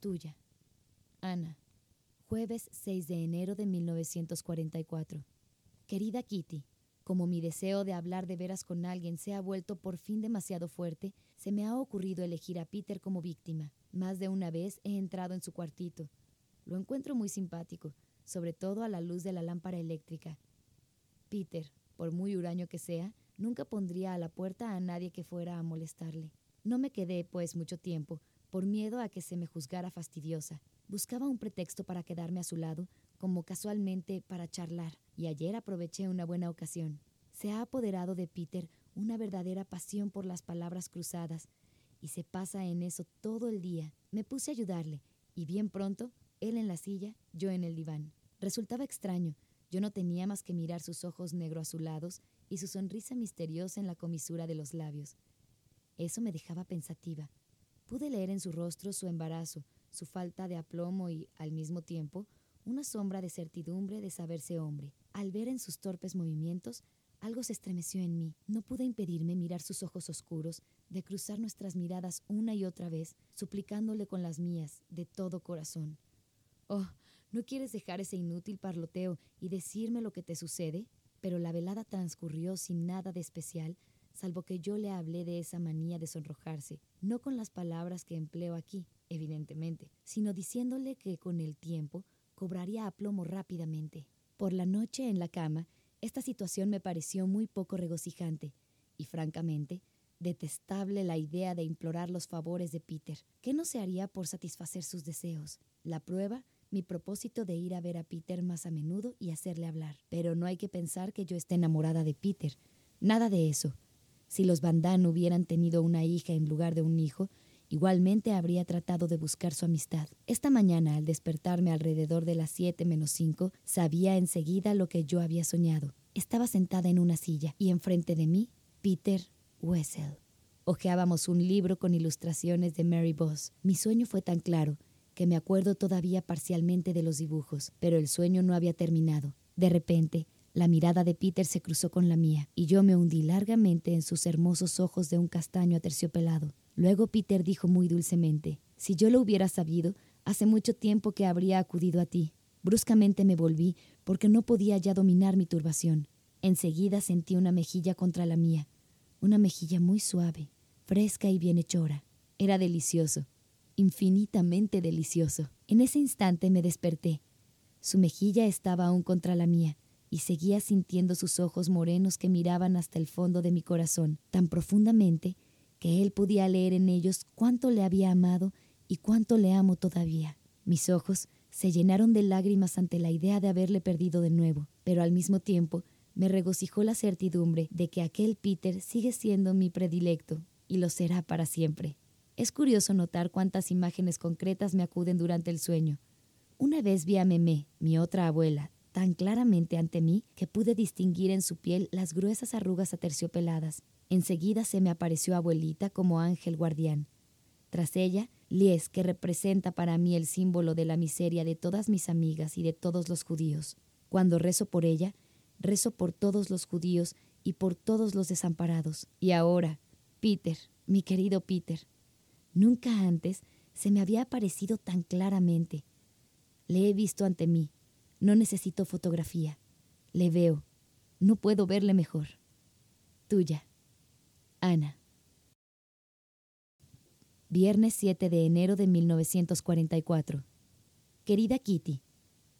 Tuya. Ana. Jueves 6 de enero de 1944. Querida Kitty, como mi deseo de hablar de veras con alguien se ha vuelto por fin demasiado fuerte, se me ha ocurrido elegir a Peter como víctima. Más de una vez he entrado en su cuartito. Lo encuentro muy simpático, sobre todo a la luz de la lámpara eléctrica, Peter, por muy huraño que sea, nunca pondría a la puerta a nadie que fuera a molestarle. No me quedé, pues, mucho tiempo, por miedo a que se me juzgara fastidiosa. Buscaba un pretexto para quedarme a su lado, como casualmente para charlar, y ayer aproveché una buena ocasión. Se ha apoderado de Peter una verdadera pasión por las palabras cruzadas, y se pasa en eso todo el día. Me puse a ayudarle, y bien pronto, él en la silla, yo en el diván. Resultaba extraño, yo no tenía más que mirar sus ojos negro azulados y su sonrisa misteriosa en la comisura de los labios. Eso me dejaba pensativa. Pude leer en su rostro su embarazo, su falta de aplomo y, al mismo tiempo, una sombra de certidumbre de saberse hombre. Al ver en sus torpes movimientos Algo se estremeció en mí. No pude impedirme mirar sus ojos oscuros, de cruzar nuestras miradas una y otra vez, suplicándole con las mías, de todo corazón. Oh, ¿no quieres dejar ese inútil parloteo y decirme lo que te sucede? Pero la velada transcurrió sin nada de especial, salvo que yo le hablé de esa manía de sonrojarse, no con las palabras que empleo aquí, evidentemente, sino diciéndole que con el tiempo cobraría aplomo rápidamente. Por la noche en la cama, esta situación me pareció muy poco regocijante y, francamente, detestable la idea de implorar los favores de Peter. ¿Qué no se haría por satisfacer sus deseos? La prueba, mi propósito de ir a ver a Peter más a menudo y hacerle hablar. Pero no hay que pensar que yo esté enamorada de Peter. Nada de eso. Si los Van hubieran tenido una hija en lugar de un hijo, Igualmente habría tratado de buscar su amistad. Esta mañana, al despertarme alrededor de las siete menos cinco, sabía enseguida lo que yo había soñado. Estaba sentada en una silla y enfrente de mí, Peter Wessel. Ojeábamos un libro con ilustraciones de Mary Boss. Mi sueño fue tan claro que me acuerdo todavía parcialmente de los dibujos, pero el sueño no había terminado. De repente, la mirada de Peter se cruzó con la mía, y yo me hundí largamente en sus hermosos ojos de un castaño aterciopelado. Luego Peter dijo muy dulcemente, Si yo lo hubiera sabido, hace mucho tiempo que habría acudido a ti. Bruscamente me volví, porque no podía ya dominar mi turbación. Enseguida sentí una mejilla contra la mía, una mejilla muy suave, fresca y bienhechora. Era delicioso, infinitamente delicioso. En ese instante me desperté. Su mejilla estaba aún contra la mía, y seguía sintiendo sus ojos morenos que miraban hasta el fondo de mi corazón, tan profundamente que él podía leer en ellos cuánto le había amado y cuánto le amo todavía. Mis ojos se llenaron de lágrimas ante la idea de haberle perdido de nuevo, pero al mismo tiempo me regocijó la certidumbre de que aquel Peter sigue siendo mi predilecto y lo será para siempre. Es curioso notar cuántas imágenes concretas me acuden durante el sueño. Una vez vi a Memé, mi otra abuela, tan claramente ante mí que pude distinguir en su piel las gruesas arrugas aterciopeladas Enseguida se me apareció abuelita como ángel guardián. Tras ella, Lies, que representa para mí el símbolo de la miseria de todas mis amigas y de todos los judíos. Cuando rezo por ella, rezo por todos los judíos y por todos los desamparados. Y ahora, Peter, mi querido Peter, nunca antes se me había aparecido tan claramente. Le he visto ante mí. No necesito fotografía. Le veo. No puedo verle mejor. Tuya. Ana. Viernes 7 de enero de 1944. Querida Kitty,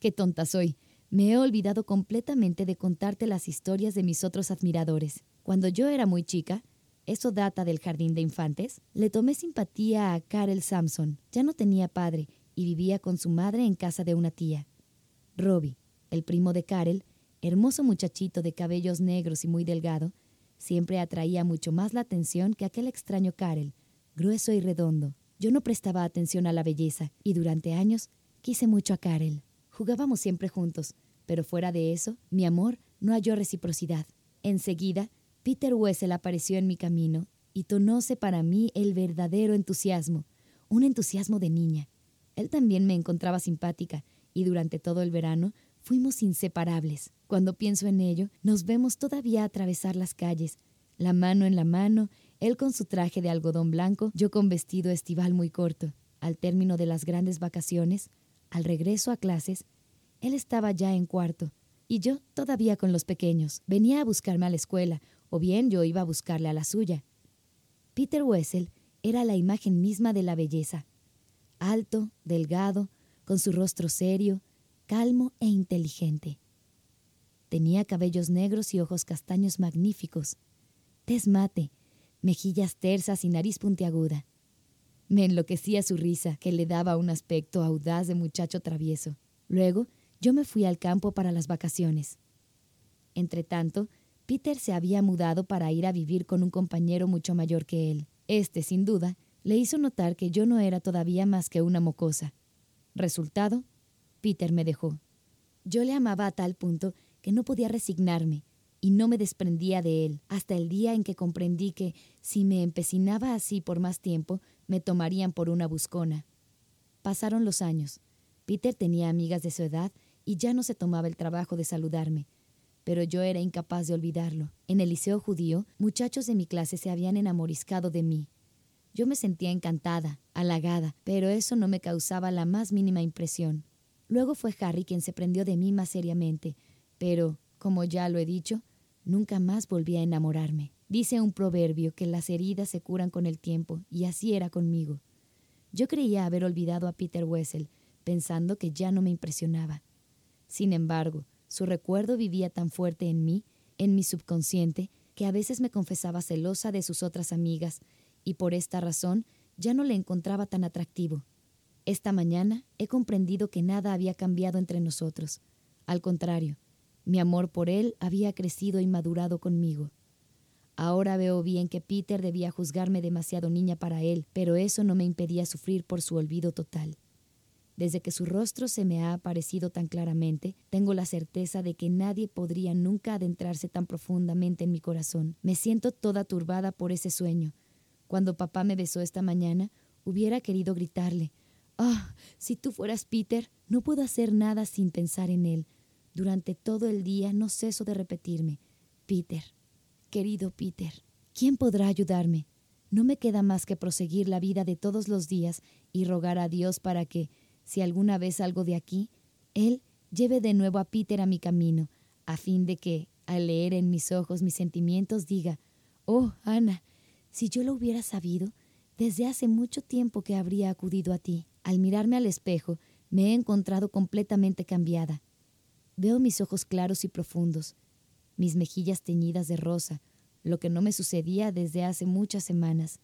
qué tonta soy. Me he olvidado completamente de contarte las historias de mis otros admiradores. Cuando yo era muy chica, eso data del jardín de infantes, le tomé simpatía a Karel Samson. Ya no tenía padre y vivía con su madre en casa de una tía. Robbie, el primo de Karel, hermoso muchachito de cabellos negros y muy delgado, Siempre atraía mucho más la atención que aquel extraño Karel, grueso y redondo. Yo no prestaba atención a la belleza y durante años quise mucho a Karel. Jugábamos siempre juntos, pero fuera de eso, mi amor no halló reciprocidad. Enseguida, Peter Wessel apareció en mi camino y tonóse para mí el verdadero entusiasmo, un entusiasmo de niña. Él también me encontraba simpática y durante todo el verano Fuimos inseparables. Cuando pienso en ello, nos vemos todavía atravesar las calles, la mano en la mano, él con su traje de algodón blanco, yo con vestido estival muy corto. Al término de las grandes vacaciones, al regreso a clases, él estaba ya en cuarto, y yo todavía con los pequeños. Venía a buscarme a la escuela, o bien yo iba a buscarle a la suya. Peter Wessel era la imagen misma de la belleza. Alto, delgado, con su rostro serio, calmo e inteligente. Tenía cabellos negros y ojos castaños magníficos, tez mate, mejillas tersas y nariz puntiaguda. Me enloquecía su risa, que le daba un aspecto audaz de muchacho travieso. Luego, yo me fui al campo para las vacaciones. Entretanto, Peter se había mudado para ir a vivir con un compañero mucho mayor que él. Este, sin duda, le hizo notar que yo no era todavía más que una mocosa. Resultado, Peter me dejó. Yo le amaba a tal punto que no podía resignarme y no me desprendía de él, hasta el día en que comprendí que, si me empecinaba así por más tiempo, me tomarían por una buscona. Pasaron los años. Peter tenía amigas de su edad y ya no se tomaba el trabajo de saludarme. pero yo era incapaz de olvidarlo. En el liceo judío, muchachos de mi clase se habían enamoriscado de mí. Yo me sentía encantada, halagada, pero eso no me causaba la más mínima impresión. Luego fue Harry quien se prendió de mí más seriamente, pero, como ya lo he dicho, nunca más volví a enamorarme. Dice un proverbio que las heridas se curan con el tiempo, y así era conmigo. Yo creía haber olvidado a Peter Wessel, pensando que ya no me impresionaba. Sin embargo, su recuerdo vivía tan fuerte en mí, en mi subconsciente, que a veces me confesaba celosa de sus otras amigas, y por esta razón ya no le encontraba tan atractivo. Esta mañana he comprendido que nada había cambiado entre nosotros. Al contrario, mi amor por él había crecido y madurado conmigo. Ahora veo bien que Peter debía juzgarme demasiado niña para él, pero eso no me impedía sufrir por su olvido total. Desde que su rostro se me ha aparecido tan claramente, tengo la certeza de que nadie podría nunca adentrarse tan profundamente en mi corazón. Me siento toda turbada por ese sueño. Cuando papá me besó esta mañana, hubiera querido gritarle, Ah, si tú fueras Peter, no puedo hacer nada sin pensar en él. Durante todo el día no ceso de repetirme, Peter, querido Peter, ¿quién podrá ayudarme? No me queda más que proseguir la vida de todos los días y rogar a Dios para que, si alguna vez salgo de aquí, Él lleve de nuevo a Peter a mi camino, a fin de que, al leer en mis ojos mis sentimientos, diga, Oh, Ana, si yo lo hubiera sabido, desde hace mucho tiempo que habría acudido a ti. Al mirarme al espejo, me he encontrado completamente cambiada. Veo mis ojos claros y profundos, mis mejillas teñidas de rosa, lo que no me sucedía desde hace muchas semanas.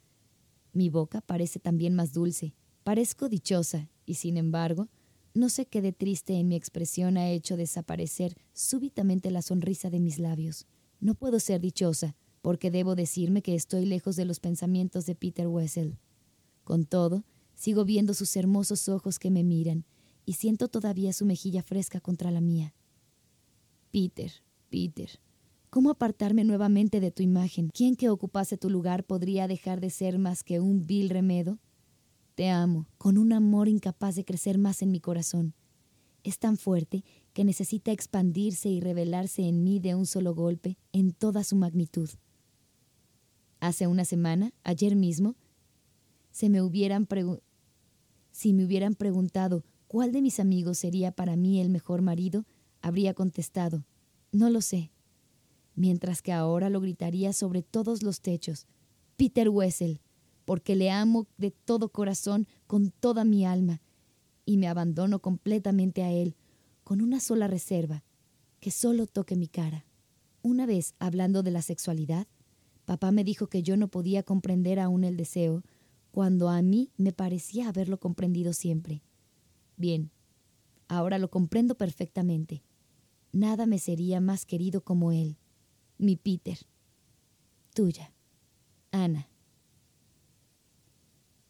Mi boca parece también más dulce. Parezco dichosa, y sin embargo, no sé qué de triste en mi expresión ha hecho desaparecer súbitamente la sonrisa de mis labios. No puedo ser dichosa, porque debo decirme que estoy lejos de los pensamientos de Peter Wessel. Con todo, Sigo viendo sus hermosos ojos que me miran y siento todavía su mejilla fresca contra la mía. Peter, Peter, ¿cómo apartarme nuevamente de tu imagen? ¿Quién que ocupase tu lugar podría dejar de ser más que un vil remedo? Te amo, con un amor incapaz de crecer más en mi corazón. Es tan fuerte que necesita expandirse y revelarse en mí de un solo golpe, en toda su magnitud. Hace una semana, ayer mismo, se me hubieran preguntado si me hubieran preguntado cuál de mis amigos sería para mí el mejor marido, habría contestado, no lo sé. Mientras que ahora lo gritaría sobre todos los techos, Peter Wessel, porque le amo de todo corazón, con toda mi alma, y me abandono completamente a él, con una sola reserva, que solo toque mi cara. Una vez, hablando de la sexualidad, papá me dijo que yo no podía comprender aún el deseo, cuando a mí me parecía haberlo comprendido siempre. Bien, ahora lo comprendo perfectamente. Nada me sería más querido como él, mi Peter. Tuya, Ana.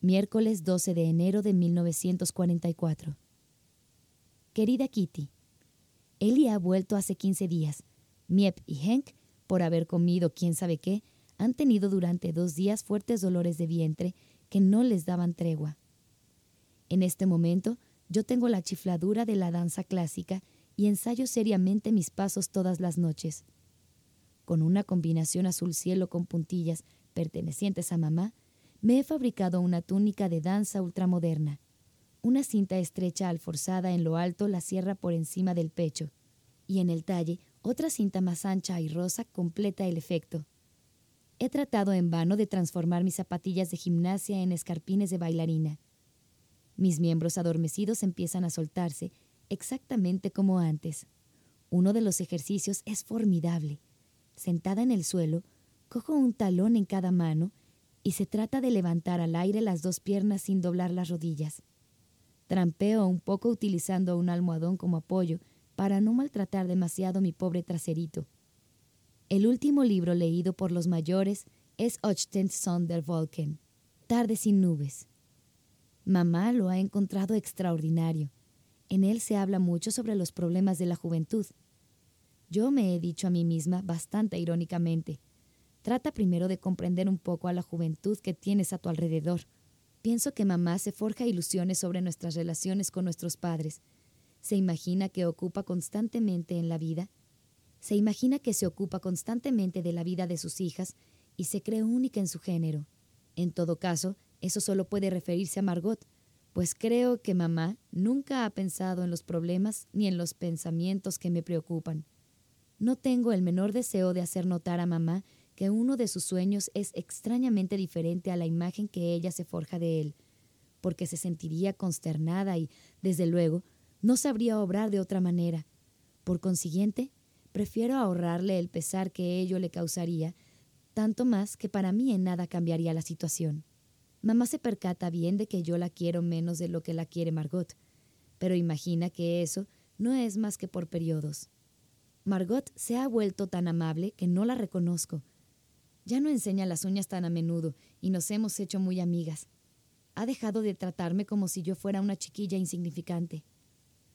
Miércoles 12 de enero de 1944. Querida Kitty, Eli ha vuelto hace 15 días. Miep y Henk, por haber comido quién sabe qué, han tenido durante dos días fuertes dolores de vientre que no les daban tregua. En este momento yo tengo la chifladura de la danza clásica y ensayo seriamente mis pasos todas las noches. Con una combinación azul cielo con puntillas pertenecientes a mamá, me he fabricado una túnica de danza ultramoderna. Una cinta estrecha alforzada en lo alto la cierra por encima del pecho, y en el talle otra cinta más ancha y rosa completa el efecto. He tratado en vano de transformar mis zapatillas de gimnasia en escarpines de bailarina. Mis miembros adormecidos empiezan a soltarse, exactamente como antes. Uno de los ejercicios es formidable. Sentada en el suelo, cojo un talón en cada mano y se trata de levantar al aire las dos piernas sin doblar las rodillas. Trampeo un poco utilizando un almohadón como apoyo para no maltratar demasiado mi pobre traserito. El último libro leído por los mayores es Son der Wolken, Tarde sin nubes. Mamá lo ha encontrado extraordinario. En él se habla mucho sobre los problemas de la juventud. Yo me he dicho a mí misma bastante irónicamente, trata primero de comprender un poco a la juventud que tienes a tu alrededor. Pienso que mamá se forja ilusiones sobre nuestras relaciones con nuestros padres. Se imagina que ocupa constantemente en la vida se imagina que se ocupa constantemente de la vida de sus hijas y se cree única en su género. En todo caso, eso solo puede referirse a Margot, pues creo que mamá nunca ha pensado en los problemas ni en los pensamientos que me preocupan. No tengo el menor deseo de hacer notar a mamá que uno de sus sueños es extrañamente diferente a la imagen que ella se forja de él, porque se sentiría consternada y, desde luego, no sabría obrar de otra manera. Por consiguiente, prefiero ahorrarle el pesar que ello le causaría, tanto más que para mí en nada cambiaría la situación. Mamá se percata bien de que yo la quiero menos de lo que la quiere Margot, pero imagina que eso no es más que por periodos. Margot se ha vuelto tan amable que no la reconozco. Ya no enseña las uñas tan a menudo y nos hemos hecho muy amigas. Ha dejado de tratarme como si yo fuera una chiquilla insignificante.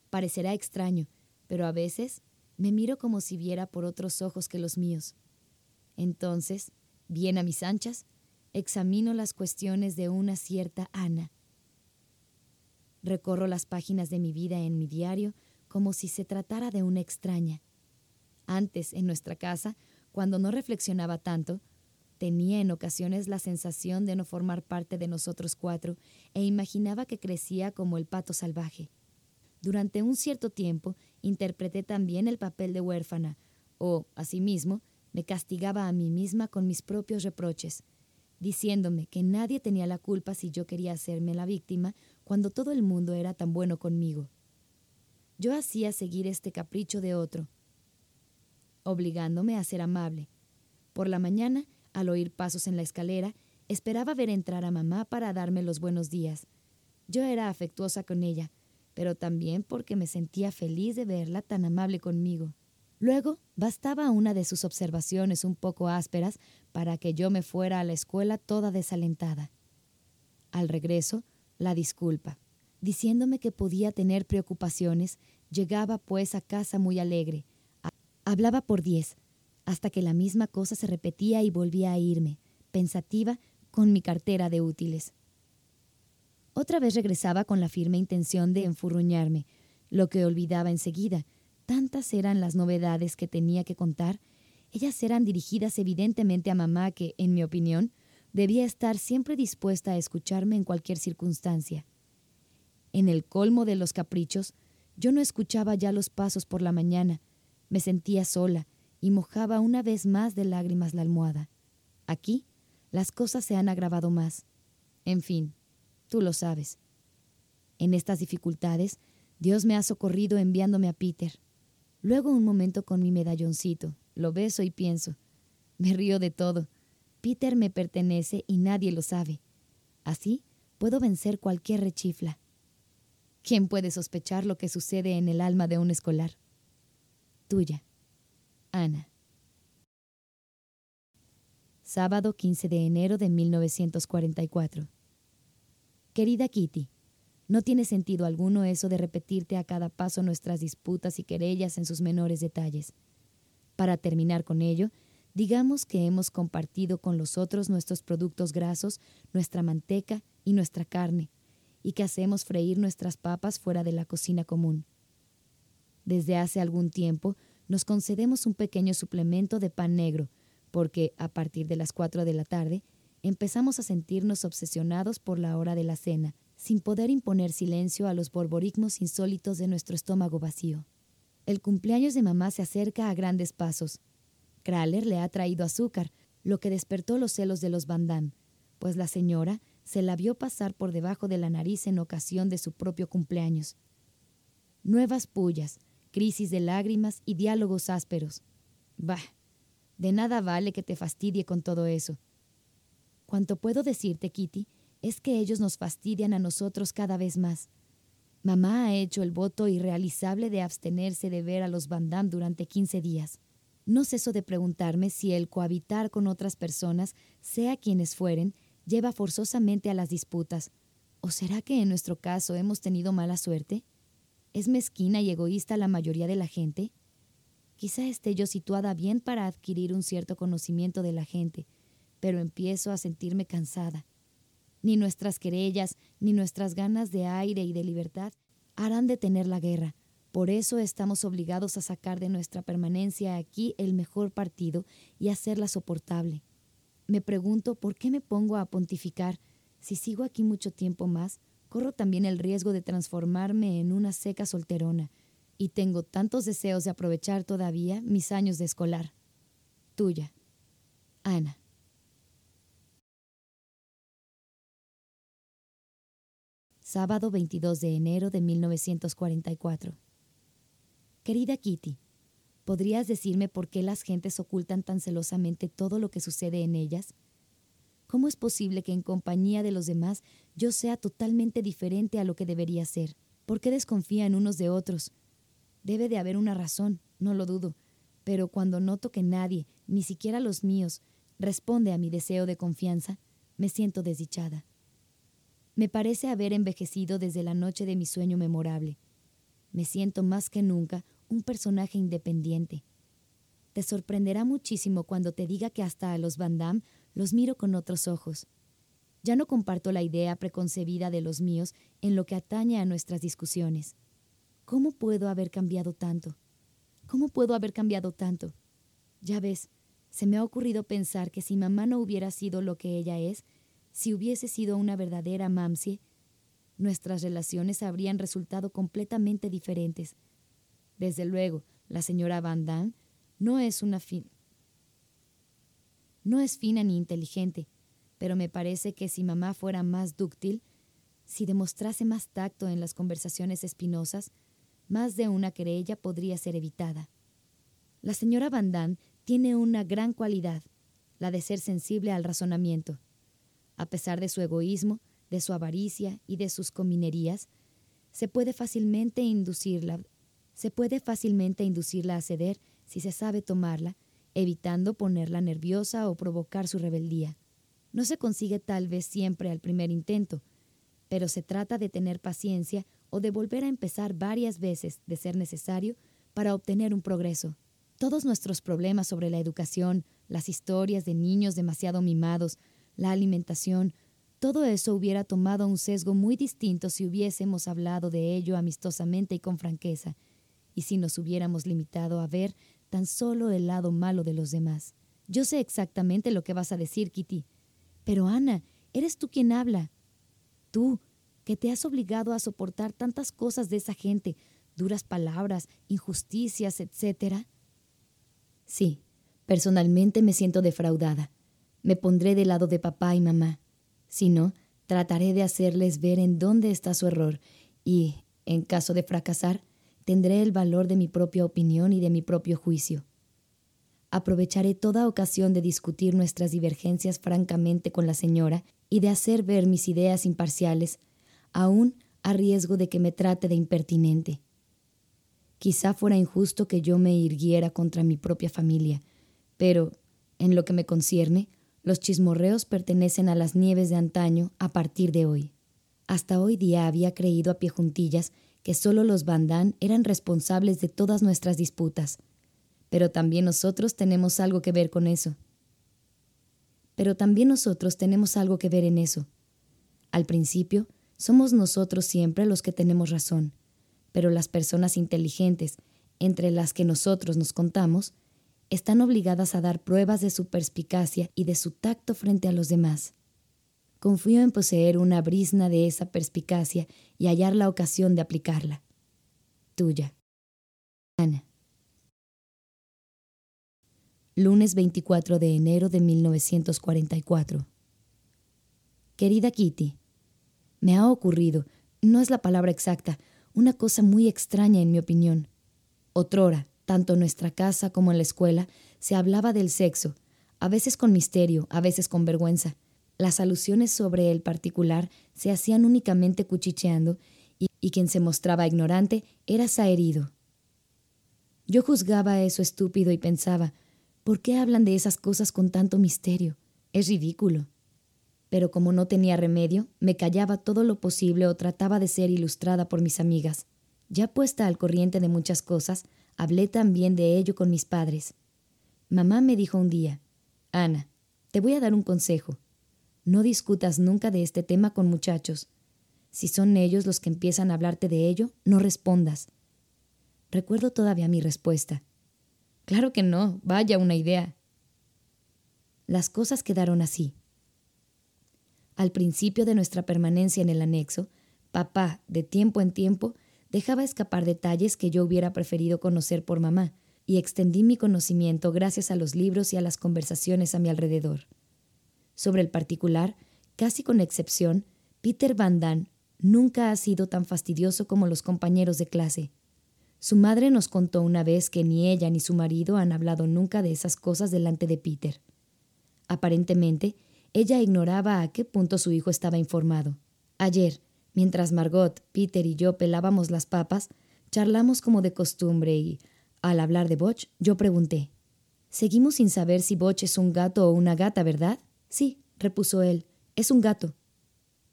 Parecerá extraño, pero a veces me miro como si viera por otros ojos que los míos. Entonces, bien a mis anchas, examino las cuestiones de una cierta Ana. Recorro las páginas de mi vida en mi diario como si se tratara de una extraña. Antes, en nuestra casa, cuando no reflexionaba tanto, tenía en ocasiones la sensación de no formar parte de nosotros cuatro e imaginaba que crecía como el pato salvaje. Durante un cierto tiempo interpreté también el papel de huérfana, o, asimismo, me castigaba a mí misma con mis propios reproches, diciéndome que nadie tenía la culpa si yo quería hacerme la víctima cuando todo el mundo era tan bueno conmigo. Yo hacía seguir este capricho de otro, obligándome a ser amable. Por la mañana, al oír pasos en la escalera, esperaba ver entrar a mamá para darme los buenos días. Yo era afectuosa con ella, pero también porque me sentía feliz de verla tan amable conmigo. Luego, bastaba una de sus observaciones un poco ásperas para que yo me fuera a la escuela toda desalentada. Al regreso, la disculpa. Diciéndome que podía tener preocupaciones, llegaba pues a casa muy alegre. Hablaba por diez, hasta que la misma cosa se repetía y volvía a irme, pensativa, con mi cartera de útiles. Otra vez regresaba con la firme intención de enfurruñarme, lo que olvidaba enseguida, Tantas eran las novedades que tenía que contar. Ellas eran dirigidas evidentemente a mamá que, en mi opinión, debía estar siempre dispuesta a escucharme en cualquier circunstancia. En el colmo de los caprichos, yo no escuchaba ya los pasos por la mañana, me sentía sola y mojaba una vez más de lágrimas la almohada. Aquí, las cosas se han agravado más. En fin, tú lo sabes. En estas dificultades, Dios me ha socorrido enviándome a Peter. Luego un momento con mi medalloncito, lo beso y pienso. Me río de todo. Peter me pertenece y nadie lo sabe. Así puedo vencer cualquier rechifla. ¿Quién puede sospechar lo que sucede en el alma de un escolar? Tuya, Ana. Sábado 15 de enero de 1944. Querida Kitty, no tiene sentido alguno eso de repetirte a cada paso nuestras disputas y querellas en sus menores detalles. Para terminar con ello, digamos que hemos compartido con los otros nuestros productos grasos, nuestra manteca y nuestra carne, y que hacemos freír nuestras papas fuera de la cocina común. Desde hace algún tiempo nos concedemos un pequeño suplemento de pan negro, porque a partir de las cuatro de la tarde empezamos a sentirnos obsesionados por la hora de la cena, sin poder imponer silencio a los borborismos insólitos de nuestro estómago vacío. El cumpleaños de mamá se acerca a grandes pasos. Kraler le ha traído azúcar, lo que despertó los celos de los Van pues la señora se la vio pasar por debajo de la nariz en ocasión de su propio cumpleaños. Nuevas pullas, crisis de lágrimas y diálogos ásperos. Bah, de nada vale que te fastidie con todo eso. Cuanto puedo decirte, Kitty, es que ellos nos fastidian a nosotros cada vez más. Mamá ha hecho el voto irrealizable de abstenerse de ver a los Van durante 15 días. No ceso de preguntarme si el cohabitar con otras personas, sea quienes fueren, lleva forzosamente a las disputas. ¿O será que en nuestro caso hemos tenido mala suerte? ¿Es mezquina y egoísta la mayoría de la gente? Quizá esté yo situada bien para adquirir un cierto conocimiento de la gente, pero empiezo a sentirme cansada. Ni nuestras querellas, ni nuestras ganas de aire y de libertad harán detener la guerra, Por eso estamos obligados a sacar de nuestra permanencia aquí el mejor partido y hacerla soportable. Me pregunto por qué me pongo a pontificar. Si sigo aquí mucho tiempo más, corro también el riesgo de transformarme en una seca solterona, y tengo tantos deseos de aprovechar todavía mis años de escolar. Tuya, Ana. Sábado 22 de enero de 1944. Querida Kitty, ¿podrías decirme por qué las gentes ocultan tan celosamente todo lo que sucede en ellas? ¿Cómo es posible que en compañía de los demás yo sea totalmente diferente a lo que debería ser? ¿Por qué desconfían unos de otros? Debe de haber una razón, no lo dudo, pero cuando noto que nadie, ni siquiera los míos, responde a mi deseo de confianza, me siento desdichada. Me parece haber envejecido desde la noche de mi sueño memorable. Me siento más que nunca un personaje independiente. Te sorprenderá muchísimo cuando te diga que hasta a los Van Damme los miro con otros ojos. Ya no comparto la idea preconcebida de los míos en lo que atañe a nuestras discusiones. ¿Cómo puedo haber cambiado tanto? ¿Cómo puedo haber cambiado tanto? Ya ves, se me ha ocurrido pensar que si mamá no hubiera sido lo que ella es, si hubiese sido una verdadera mamsie, nuestras relaciones habrían resultado completamente diferentes. Desde luego, la señora Van Damme no es una fin. No es fina ni inteligente, pero me parece que si mamá fuera más dúctil, si demostrase más tacto en las conversaciones espinosas, más de una querella podría ser evitada. La señora Van Damme tiene una gran cualidad, la de ser sensible al razonamiento. A pesar de su egoísmo, de su avaricia y de sus cominerías, se puede fácilmente inducirla se puede fácilmente inducirla a ceder si se sabe tomarla, evitando ponerla nerviosa o provocar su rebeldía. No se consigue tal vez siempre al primer intento, pero se trata de tener paciencia o de volver a empezar varias veces, de ser necesario, para obtener un progreso. Todos nuestros problemas sobre la educación, las historias de niños demasiado mimados, la alimentación, todo eso hubiera tomado un sesgo muy distinto si hubiésemos hablado de ello amistosamente y con franqueza, y si nos hubiéramos limitado a ver tan solo el lado malo de los demás. Yo sé exactamente lo que vas a decir, Kitty. Pero Ana, eres tú quien habla. Tú, que te has obligado a soportar tantas cosas de esa gente, duras palabras, injusticias, etc. Sí, personalmente me siento defraudada. Me pondré del lado de papá y mamá. Si no, trataré de hacerles ver en dónde está su error y, en caso de fracasar, tendré el valor de mi propia opinión y de mi propio juicio. Aprovecharé toda ocasión de discutir nuestras divergencias francamente con la señora y de hacer ver mis ideas imparciales, aun a riesgo de que me trate de impertinente. Quizá fuera injusto que yo me irguiera contra mi propia familia, pero, en lo que me concierne, los chismorreos pertenecen a las nieves de antaño a partir de hoy. Hasta hoy día había creído a pie juntillas que solo los Bandán eran responsables de todas nuestras disputas, pero también nosotros tenemos algo que ver con eso. Pero también nosotros tenemos algo que ver en eso. Al principio, somos nosotros siempre los que tenemos razón, pero las personas inteligentes, entre las que nosotros nos contamos, están obligadas a dar pruebas de su perspicacia y de su tacto frente a los demás. Confío en poseer una brisna de esa perspicacia y hallar la ocasión de aplicarla. Tuya. Ana. Lunes 24 de enero de 1944. Querida Kitty, me ha ocurrido, no es la palabra exacta, una cosa muy extraña en mi opinión. Otrora, tanto en nuestra casa como en la escuela, se hablaba del sexo, a veces con misterio, a veces con vergüenza. Las alusiones sobre el particular se hacían únicamente cuchicheando y, quien se mostraba ignorante era saherido. Yo juzgaba eso estúpido y pensaba, ¿por qué hablan de esas cosas con tanto misterio? Es ridículo. Pero como no tenía remedio, me callaba todo lo posible o trataba de ser ilustrada por mis amigas. Ya puesta al corriente de muchas cosas, hablé también de ello con mis padres. Mamá me dijo un día, Ana, te voy a dar un consejo. No discutas nunca de este tema con muchachos. Si son ellos los que empiezan a hablarte de ello, no respondas. Recuerdo todavía mi respuesta. Claro que no, vaya una idea. Las cosas quedaron así. Al principio de nuestra permanencia en el anexo, papá, de tiempo en tiempo, dejaba escapar detalles que yo hubiera preferido conocer por mamá, y extendí mi conocimiento gracias a los libros y a las conversaciones a mi alrededor. Sobre el particular, casi con excepción, Peter Van Damme nunca ha sido tan fastidioso como los compañeros de clase. Su madre nos contó una vez que ni ella ni su marido han hablado nunca de esas cosas delante de Peter. Aparentemente, ella ignoraba a qué punto su hijo estaba informado. Ayer, mientras Margot, Peter y yo pelábamos las papas, charlamos como de costumbre y, al hablar de Botch, yo pregunté. Seguimos sin saber si Botch es un gato o una gata, ¿verdad? Sí, repuso él, es un gato.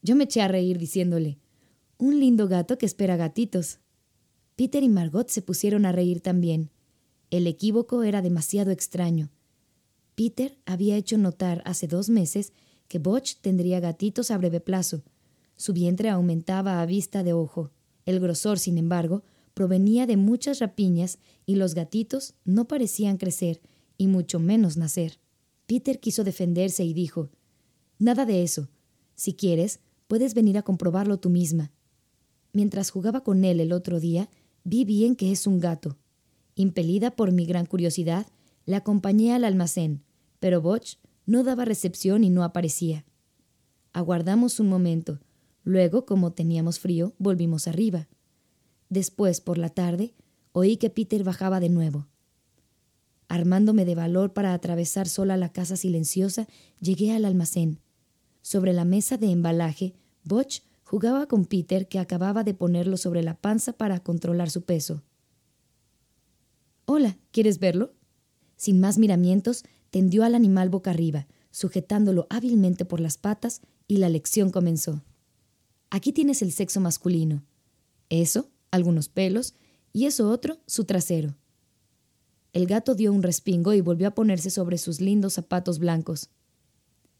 Yo me eché a reír diciéndole, un lindo gato que espera gatitos. Peter y Margot se pusieron a reír también. El equívoco era demasiado extraño. Peter había hecho notar hace dos meses que Botch tendría gatitos a breve plazo. Su vientre aumentaba a vista de ojo. El grosor, sin embargo, provenía de muchas rapiñas y los gatitos no parecían crecer y mucho menos nacer. Peter quiso defenderse y dijo, Nada de eso. Si quieres, puedes venir a comprobarlo tú misma. Mientras jugaba con él el otro día, vi bien que es un gato. Impelida por mi gran curiosidad, le acompañé al almacén, pero Botch no daba recepción y no aparecía. Aguardamos un momento. Luego, como teníamos frío, volvimos arriba. Después, por la tarde, oí que Peter bajaba de nuevo. Armándome de valor para atravesar sola la casa silenciosa, llegué al almacén. Sobre la mesa de embalaje, Botch jugaba con Peter, que acababa de ponerlo sobre la panza para controlar su peso. Hola, ¿quieres verlo? Sin más miramientos, tendió al animal boca arriba, sujetándolo hábilmente por las patas, y la lección comenzó. Aquí tienes el sexo masculino. Eso, algunos pelos, y eso otro, su trasero. El gato dio un respingo y volvió a ponerse sobre sus lindos zapatos blancos.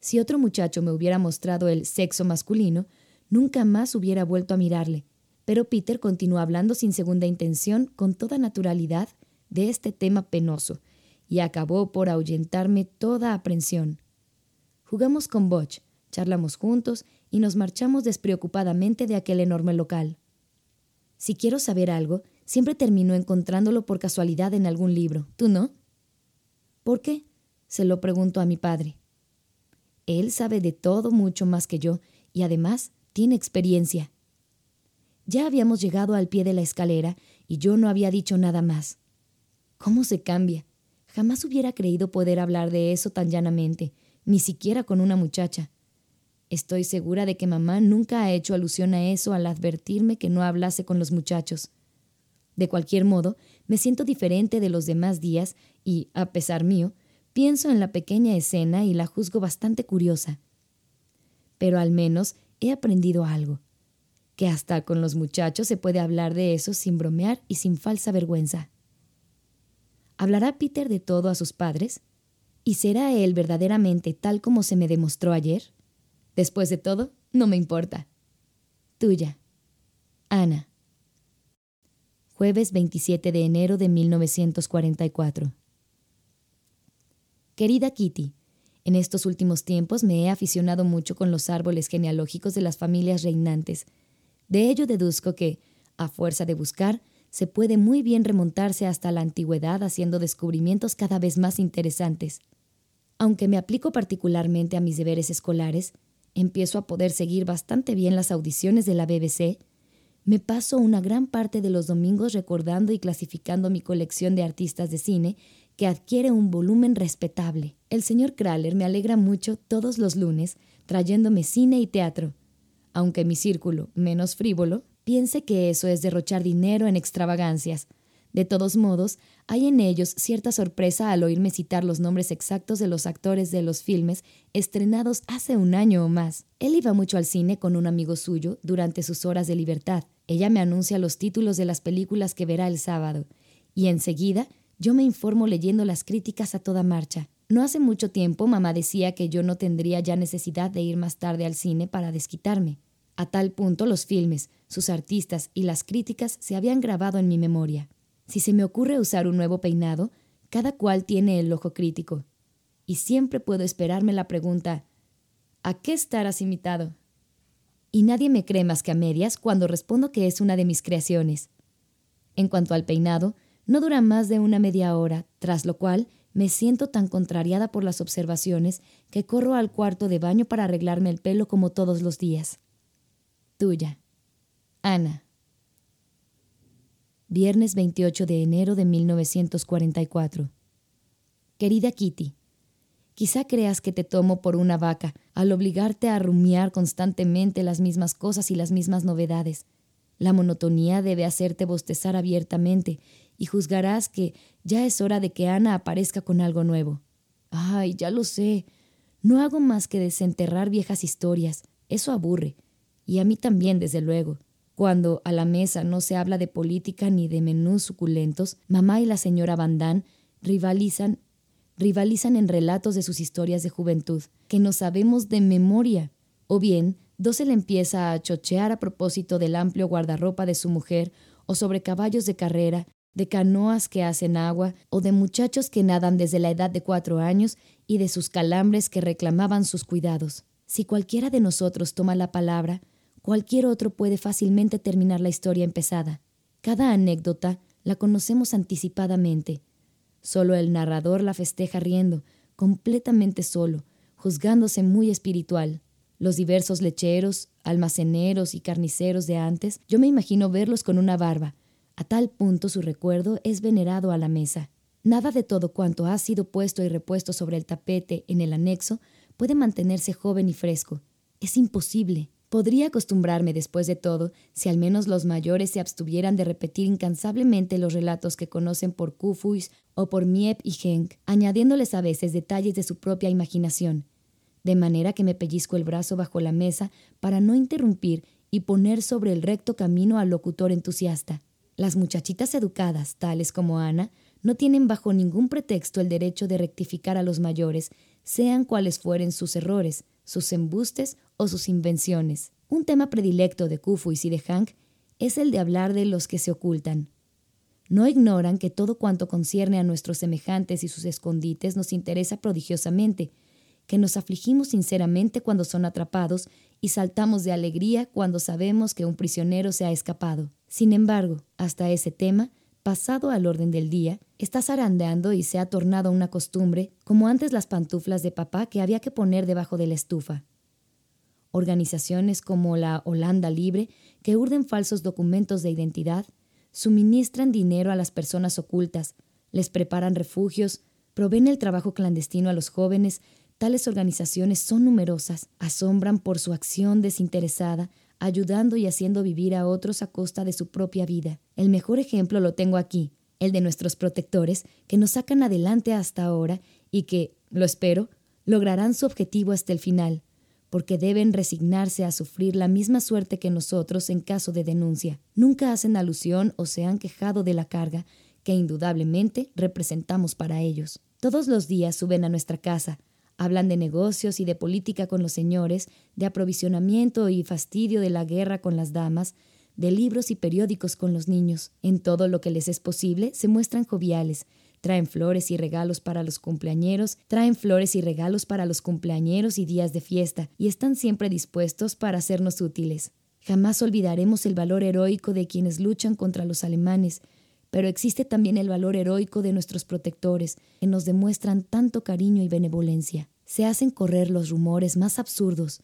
Si otro muchacho me hubiera mostrado el sexo masculino, nunca más hubiera vuelto a mirarle. Pero Peter continuó hablando sin segunda intención, con toda naturalidad, de este tema penoso, y acabó por ahuyentarme toda aprensión. Jugamos con Botch, charlamos juntos y nos marchamos despreocupadamente de aquel enorme local. Si quiero saber algo, siempre termino encontrándolo por casualidad en algún libro. ¿Tú no? ¿Por qué? se lo pregunto a mi padre. Él sabe de todo mucho más que yo y además tiene experiencia. Ya habíamos llegado al pie de la escalera y yo no había dicho nada más. ¿Cómo se cambia? Jamás hubiera creído poder hablar de eso tan llanamente, ni siquiera con una muchacha. Estoy segura de que mamá nunca ha hecho alusión a eso al advertirme que no hablase con los muchachos. De cualquier modo, me siento diferente de los demás días y, a pesar mío, Pienso en la pequeña escena y la juzgo bastante curiosa. Pero al menos he aprendido algo, que hasta con los muchachos se puede hablar de eso sin bromear y sin falsa vergüenza. ¿Hablará Peter de todo a sus padres? ¿Y será él verdaderamente tal como se me demostró ayer? Después de todo, no me importa. Tuya. Ana. Jueves 27 de enero de 1944. Querida Kitty, en estos últimos tiempos me he aficionado mucho con los árboles genealógicos de las familias reinantes. De ello deduzco que, a fuerza de buscar, se puede muy bien remontarse hasta la antigüedad haciendo descubrimientos cada vez más interesantes. Aunque me aplico particularmente a mis deberes escolares, empiezo a poder seguir bastante bien las audiciones de la BBC, me paso una gran parte de los domingos recordando y clasificando mi colección de artistas de cine que adquiere un volumen respetable. El señor Kraler me alegra mucho todos los lunes trayéndome cine y teatro, aunque mi círculo, menos frívolo, piense que eso es derrochar dinero en extravagancias. De todos modos, hay en ellos cierta sorpresa al oírme citar los nombres exactos de los actores de los filmes estrenados hace un año o más. Él iba mucho al cine con un amigo suyo durante sus horas de libertad. Ella me anuncia los títulos de las películas que verá el sábado, y enseguida yo me informo leyendo las críticas a toda marcha. No hace mucho tiempo mamá decía que yo no tendría ya necesidad de ir más tarde al cine para desquitarme. A tal punto los filmes, sus artistas y las críticas se habían grabado en mi memoria. Si se me ocurre usar un nuevo peinado, cada cual tiene el ojo crítico. Y siempre puedo esperarme la pregunta, ¿a qué estarás imitado? Y nadie me cree más que a medias cuando respondo que es una de mis creaciones. En cuanto al peinado, no dura más de una media hora, tras lo cual me siento tan contrariada por las observaciones que corro al cuarto de baño para arreglarme el pelo como todos los días. Tuya. Ana. Viernes 28 de enero de 1944. Querida Kitty, quizá creas que te tomo por una vaca al obligarte a rumiar constantemente las mismas cosas y las mismas novedades. La monotonía debe hacerte bostezar abiertamente y juzgarás que ya es hora de que Ana aparezca con algo nuevo. Ay, ya lo sé. No hago más que desenterrar viejas historias. Eso aburre. Y a mí también, desde luego. Cuando a la mesa no se habla de política ni de menús suculentos, mamá y la señora Van rivalizan, rivalizan en relatos de sus historias de juventud, que no sabemos de memoria. O bien, Dosel empieza a chochear a propósito del amplio guardarropa de su mujer o sobre caballos de carrera de canoas que hacen agua o de muchachos que nadan desde la edad de cuatro años y de sus calambres que reclamaban sus cuidados. Si cualquiera de nosotros toma la palabra, cualquier otro puede fácilmente terminar la historia empezada. Cada anécdota la conocemos anticipadamente. Solo el narrador la festeja riendo, completamente solo, juzgándose muy espiritual. Los diversos lecheros, almaceneros y carniceros de antes, yo me imagino verlos con una barba, a tal punto su recuerdo es venerado a la mesa. Nada de todo cuanto ha sido puesto y repuesto sobre el tapete en el anexo puede mantenerse joven y fresco. Es imposible. Podría acostumbrarme después de todo si al menos los mayores se abstuvieran de repetir incansablemente los relatos que conocen por Kufuis o por Miep y Henk, añadiéndoles a veces detalles de su propia imaginación. De manera que me pellizco el brazo bajo la mesa para no interrumpir y poner sobre el recto camino al locutor entusiasta. Las muchachitas educadas, tales como Ana, no tienen bajo ningún pretexto el derecho de rectificar a los mayores, sean cuales fueren sus errores, sus embustes o sus invenciones. Un tema predilecto de Kufuis y de Hank es el de hablar de los que se ocultan. No ignoran que todo cuanto concierne a nuestros semejantes y sus escondites nos interesa prodigiosamente, que nos afligimos sinceramente cuando son atrapados y saltamos de alegría cuando sabemos que un prisionero se ha escapado. Sin embargo, hasta ese tema, pasado al orden del día, está zarandeando y se ha tornado una costumbre, como antes las pantuflas de papá que había que poner debajo de la estufa. Organizaciones como la Holanda Libre, que urden falsos documentos de identidad, suministran dinero a las personas ocultas, les preparan refugios, proveen el trabajo clandestino a los jóvenes, Tales organizaciones son numerosas, asombran por su acción desinteresada, ayudando y haciendo vivir a otros a costa de su propia vida. El mejor ejemplo lo tengo aquí, el de nuestros protectores, que nos sacan adelante hasta ahora y que, lo espero, lograrán su objetivo hasta el final, porque deben resignarse a sufrir la misma suerte que nosotros en caso de denuncia. Nunca hacen alusión o se han quejado de la carga que indudablemente representamos para ellos. Todos los días suben a nuestra casa, Hablan de negocios y de política con los señores, de aprovisionamiento y fastidio de la guerra con las damas, de libros y periódicos con los niños. En todo lo que les es posible, se muestran joviales, traen flores y regalos para los cumpleañeros, traen flores y regalos para los cumpleañeros y días de fiesta, y están siempre dispuestos para hacernos útiles. Jamás olvidaremos el valor heroico de quienes luchan contra los alemanes, pero existe también el valor heroico de nuestros protectores, que nos demuestran tanto cariño y benevolencia. Se hacen correr los rumores más absurdos,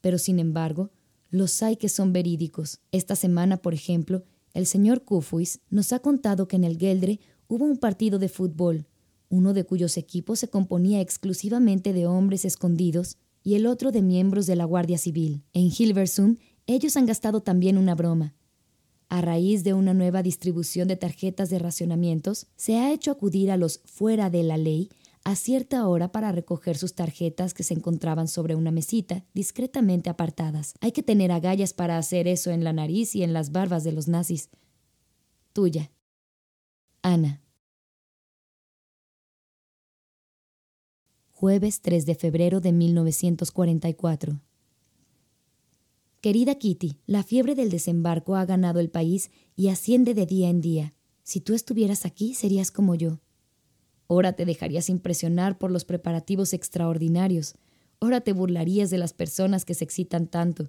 pero sin embargo, los hay que son verídicos. Esta semana, por ejemplo, el señor Kufuis nos ha contado que en el Geldre hubo un partido de fútbol, uno de cuyos equipos se componía exclusivamente de hombres escondidos y el otro de miembros de la Guardia Civil. En Hilversum ellos han gastado también una broma. A raíz de una nueva distribución de tarjetas de racionamientos, se ha hecho acudir a los fuera de la ley a cierta hora para recoger sus tarjetas que se encontraban sobre una mesita, discretamente apartadas. Hay que tener agallas para hacer eso en la nariz y en las barbas de los nazis. Tuya. Ana. Jueves 3 de febrero de 1944. Querida Kitty, la fiebre del desembarco ha ganado el país y asciende de día en día. Si tú estuvieras aquí, serías como yo. Ora te dejarías impresionar por los preparativos extraordinarios. Ora te burlarías de las personas que se excitan tanto.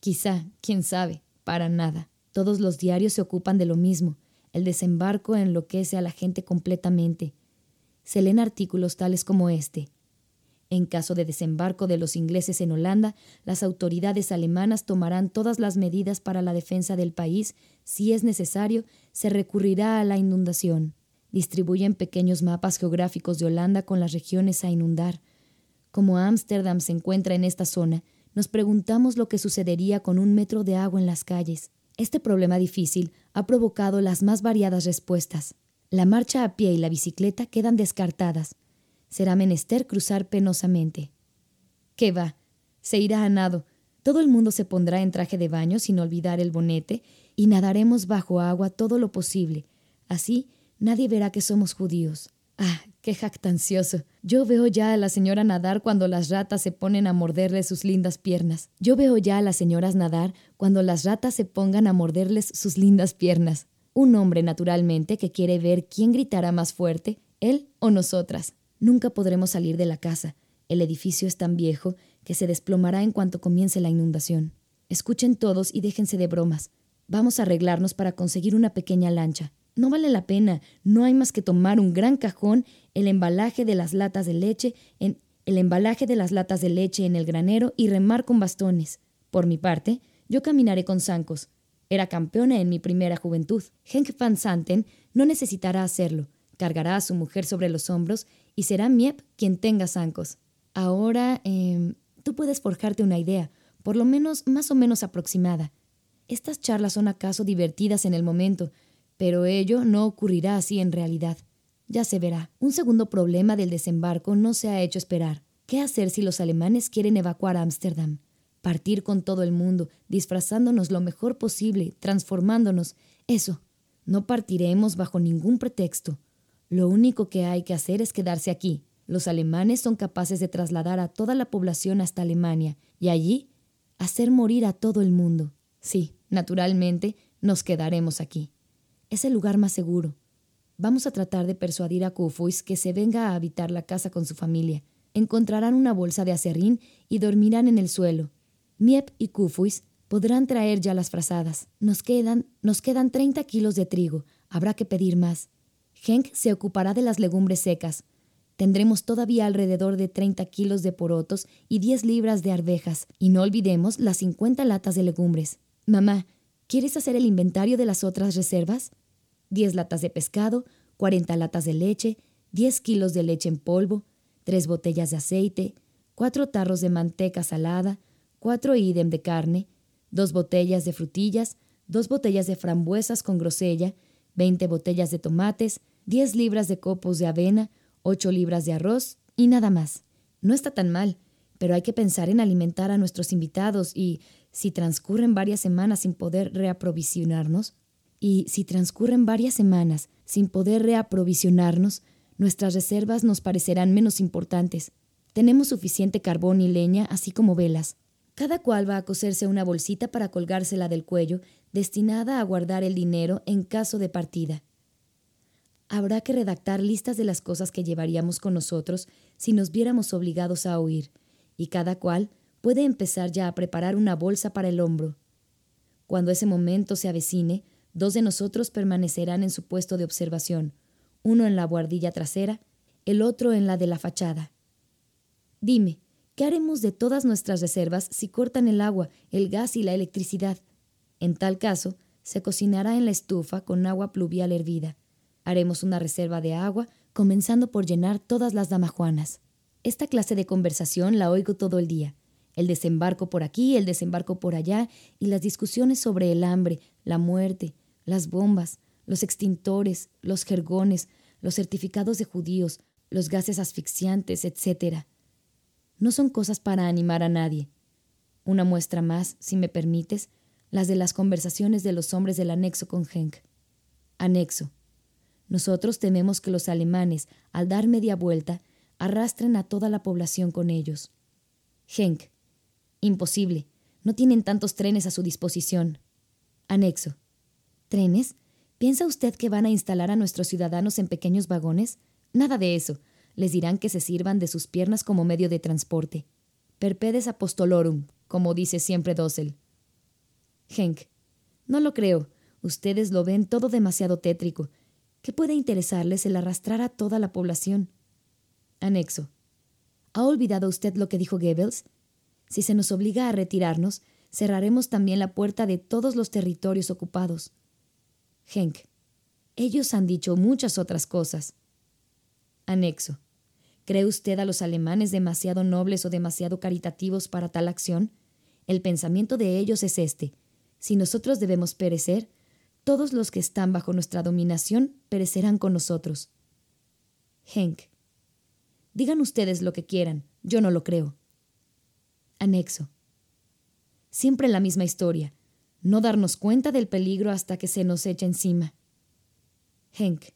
Quizá, quién sabe, para nada. Todos los diarios se ocupan de lo mismo. El desembarco enloquece a la gente completamente. Se leen artículos tales como este. En caso de desembarco de los ingleses en Holanda, las autoridades alemanas tomarán todas las medidas para la defensa del país. Si es necesario, se recurrirá a la inundación distribuyen pequeños mapas geográficos de Holanda con las regiones a inundar. Como Ámsterdam se encuentra en esta zona, nos preguntamos lo que sucedería con un metro de agua en las calles. Este problema difícil ha provocado las más variadas respuestas. La marcha a pie y la bicicleta quedan descartadas. Será menester cruzar penosamente. ¿Qué va? Se irá a nado. Todo el mundo se pondrá en traje de baño sin olvidar el bonete y nadaremos bajo agua todo lo posible. Así Nadie verá que somos judíos. Ah, qué jactancioso. Yo veo ya a la señora nadar cuando las ratas se ponen a morderle sus lindas piernas. Yo veo ya a las señoras nadar cuando las ratas se pongan a morderles sus lindas piernas. Un hombre, naturalmente, que quiere ver quién gritará más fuerte, él o nosotras. Nunca podremos salir de la casa. El edificio es tan viejo que se desplomará en cuanto comience la inundación. Escuchen todos y déjense de bromas. Vamos a arreglarnos para conseguir una pequeña lancha. No vale la pena, no hay más que tomar un gran cajón, el embalaje de las latas de leche, en el embalaje de las latas de leche en el granero y remar con bastones. Por mi parte, yo caminaré con zancos. Era campeona en mi primera juventud. Henk van Santen no necesitará hacerlo. Cargará a su mujer sobre los hombros y será Miep quien tenga zancos. Ahora, eh, tú puedes forjarte una idea, por lo menos más o menos aproximada. Estas charlas son acaso divertidas en el momento, pero ello no ocurrirá así en realidad. Ya se verá. Un segundo problema del desembarco no se ha hecho esperar. ¿Qué hacer si los alemanes quieren evacuar Ámsterdam? Partir con todo el mundo, disfrazándonos lo mejor posible, transformándonos. Eso. No partiremos bajo ningún pretexto. Lo único que hay que hacer es quedarse aquí. Los alemanes son capaces de trasladar a toda la población hasta Alemania y allí hacer morir a todo el mundo. Sí, naturalmente, nos quedaremos aquí. Es el lugar más seguro. Vamos a tratar de persuadir a Kufuis que se venga a habitar la casa con su familia. Encontrarán una bolsa de acerrín y dormirán en el suelo. Miep y Kufuis podrán traer ya las frazadas. Nos quedan, nos quedan 30 kilos de trigo. Habrá que pedir más. Henk se ocupará de las legumbres secas. Tendremos todavía alrededor de 30 kilos de porotos y 10 libras de arvejas. Y no olvidemos las 50 latas de legumbres. Mamá, ¿quieres hacer el inventario de las otras reservas? 10 latas de pescado, 40 latas de leche, 10 kilos de leche en polvo, 3 botellas de aceite, 4 tarros de manteca salada, 4 idem de carne, 2 botellas de frutillas, 2 botellas de frambuesas con grosella, 20 botellas de tomates, 10 libras de copos de avena, 8 libras de arroz y nada más. No está tan mal, pero hay que pensar en alimentar a nuestros invitados y, si transcurren varias semanas sin poder reaprovisionarnos, y si transcurren varias semanas sin poder reaprovisionarnos, nuestras reservas nos parecerán menos importantes. Tenemos suficiente carbón y leña, así como velas. Cada cual va a coserse una bolsita para colgársela del cuello, destinada a guardar el dinero en caso de partida. Habrá que redactar listas de las cosas que llevaríamos con nosotros si nos viéramos obligados a huir, y cada cual puede empezar ya a preparar una bolsa para el hombro. Cuando ese momento se avecine, Dos de nosotros permanecerán en su puesto de observación, uno en la buhardilla trasera, el otro en la de la fachada. Dime, ¿qué haremos de todas nuestras reservas si cortan el agua, el gas y la electricidad? En tal caso, se cocinará en la estufa con agua pluvial hervida. Haremos una reserva de agua, comenzando por llenar todas las damajuanas. Esta clase de conversación la oigo todo el día. El desembarco por aquí, el desembarco por allá, y las discusiones sobre el hambre, la muerte, las bombas, los extintores, los jergones, los certificados de judíos, los gases asfixiantes, etc. No son cosas para animar a nadie. Una muestra más, si me permites, las de las conversaciones de los hombres del anexo con Henk. Anexo. Nosotros tememos que los alemanes, al dar media vuelta, arrastren a toda la población con ellos. Henk. Imposible. No tienen tantos trenes a su disposición. Anexo trenes, ¿Piensa usted que van a instalar a nuestros ciudadanos en pequeños vagones? Nada de eso. Les dirán que se sirvan de sus piernas como medio de transporte. Perpedes apostolorum, como dice siempre Dossel. Henk, no lo creo. Ustedes lo ven todo demasiado tétrico. ¿Qué puede interesarles el arrastrar a toda la población? Anexo. ¿Ha olvidado usted lo que dijo Goebbels? Si se nos obliga a retirarnos, cerraremos también la puerta de todos los territorios ocupados. Henk. Ellos han dicho muchas otras cosas. Anexo. ¿Cree usted a los alemanes demasiado nobles o demasiado caritativos para tal acción? El pensamiento de ellos es este. Si nosotros debemos perecer, todos los que están bajo nuestra dominación perecerán con nosotros. Henk. Digan ustedes lo que quieran, yo no lo creo. Anexo. Siempre la misma historia. No darnos cuenta del peligro hasta que se nos echa encima. Henk.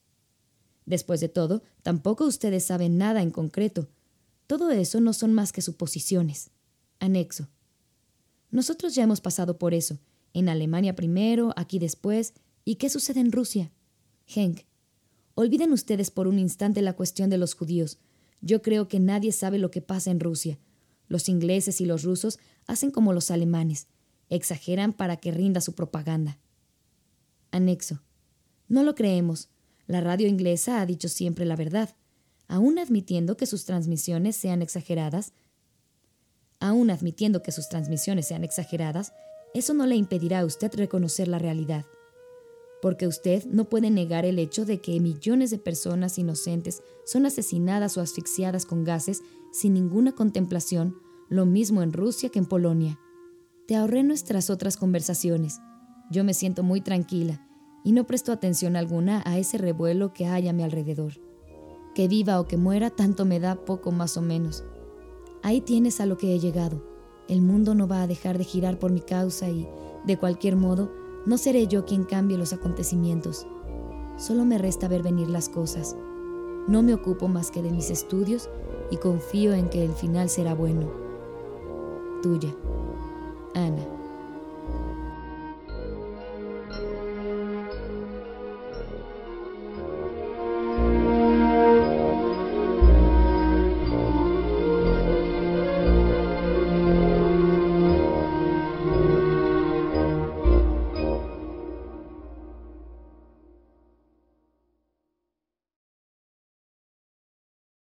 Después de todo, tampoco ustedes saben nada en concreto. Todo eso no son más que suposiciones. Anexo. Nosotros ya hemos pasado por eso. En Alemania primero, aquí después. ¿Y qué sucede en Rusia? Henk. Olviden ustedes por un instante la cuestión de los judíos. Yo creo que nadie sabe lo que pasa en Rusia. Los ingleses y los rusos hacen como los alemanes. Exageran para que rinda su propaganda. Anexo. No lo creemos. La radio inglesa ha dicho siempre la verdad, aun admitiendo que sus transmisiones sean exageradas. Aun admitiendo que sus transmisiones sean exageradas, eso no le impedirá a usted reconocer la realidad. Porque usted no puede negar el hecho de que millones de personas inocentes son asesinadas o asfixiadas con gases sin ninguna contemplación, lo mismo en Rusia que en Polonia. Te ahorré nuestras otras conversaciones. Yo me siento muy tranquila y no presto atención alguna a ese revuelo que hay a mi alrededor. Que viva o que muera, tanto me da poco más o menos. Ahí tienes a lo que he llegado. El mundo no va a dejar de girar por mi causa y, de cualquier modo, no seré yo quien cambie los acontecimientos. Solo me resta ver venir las cosas. No me ocupo más que de mis estudios y confío en que el final será bueno. Tuya, Ana.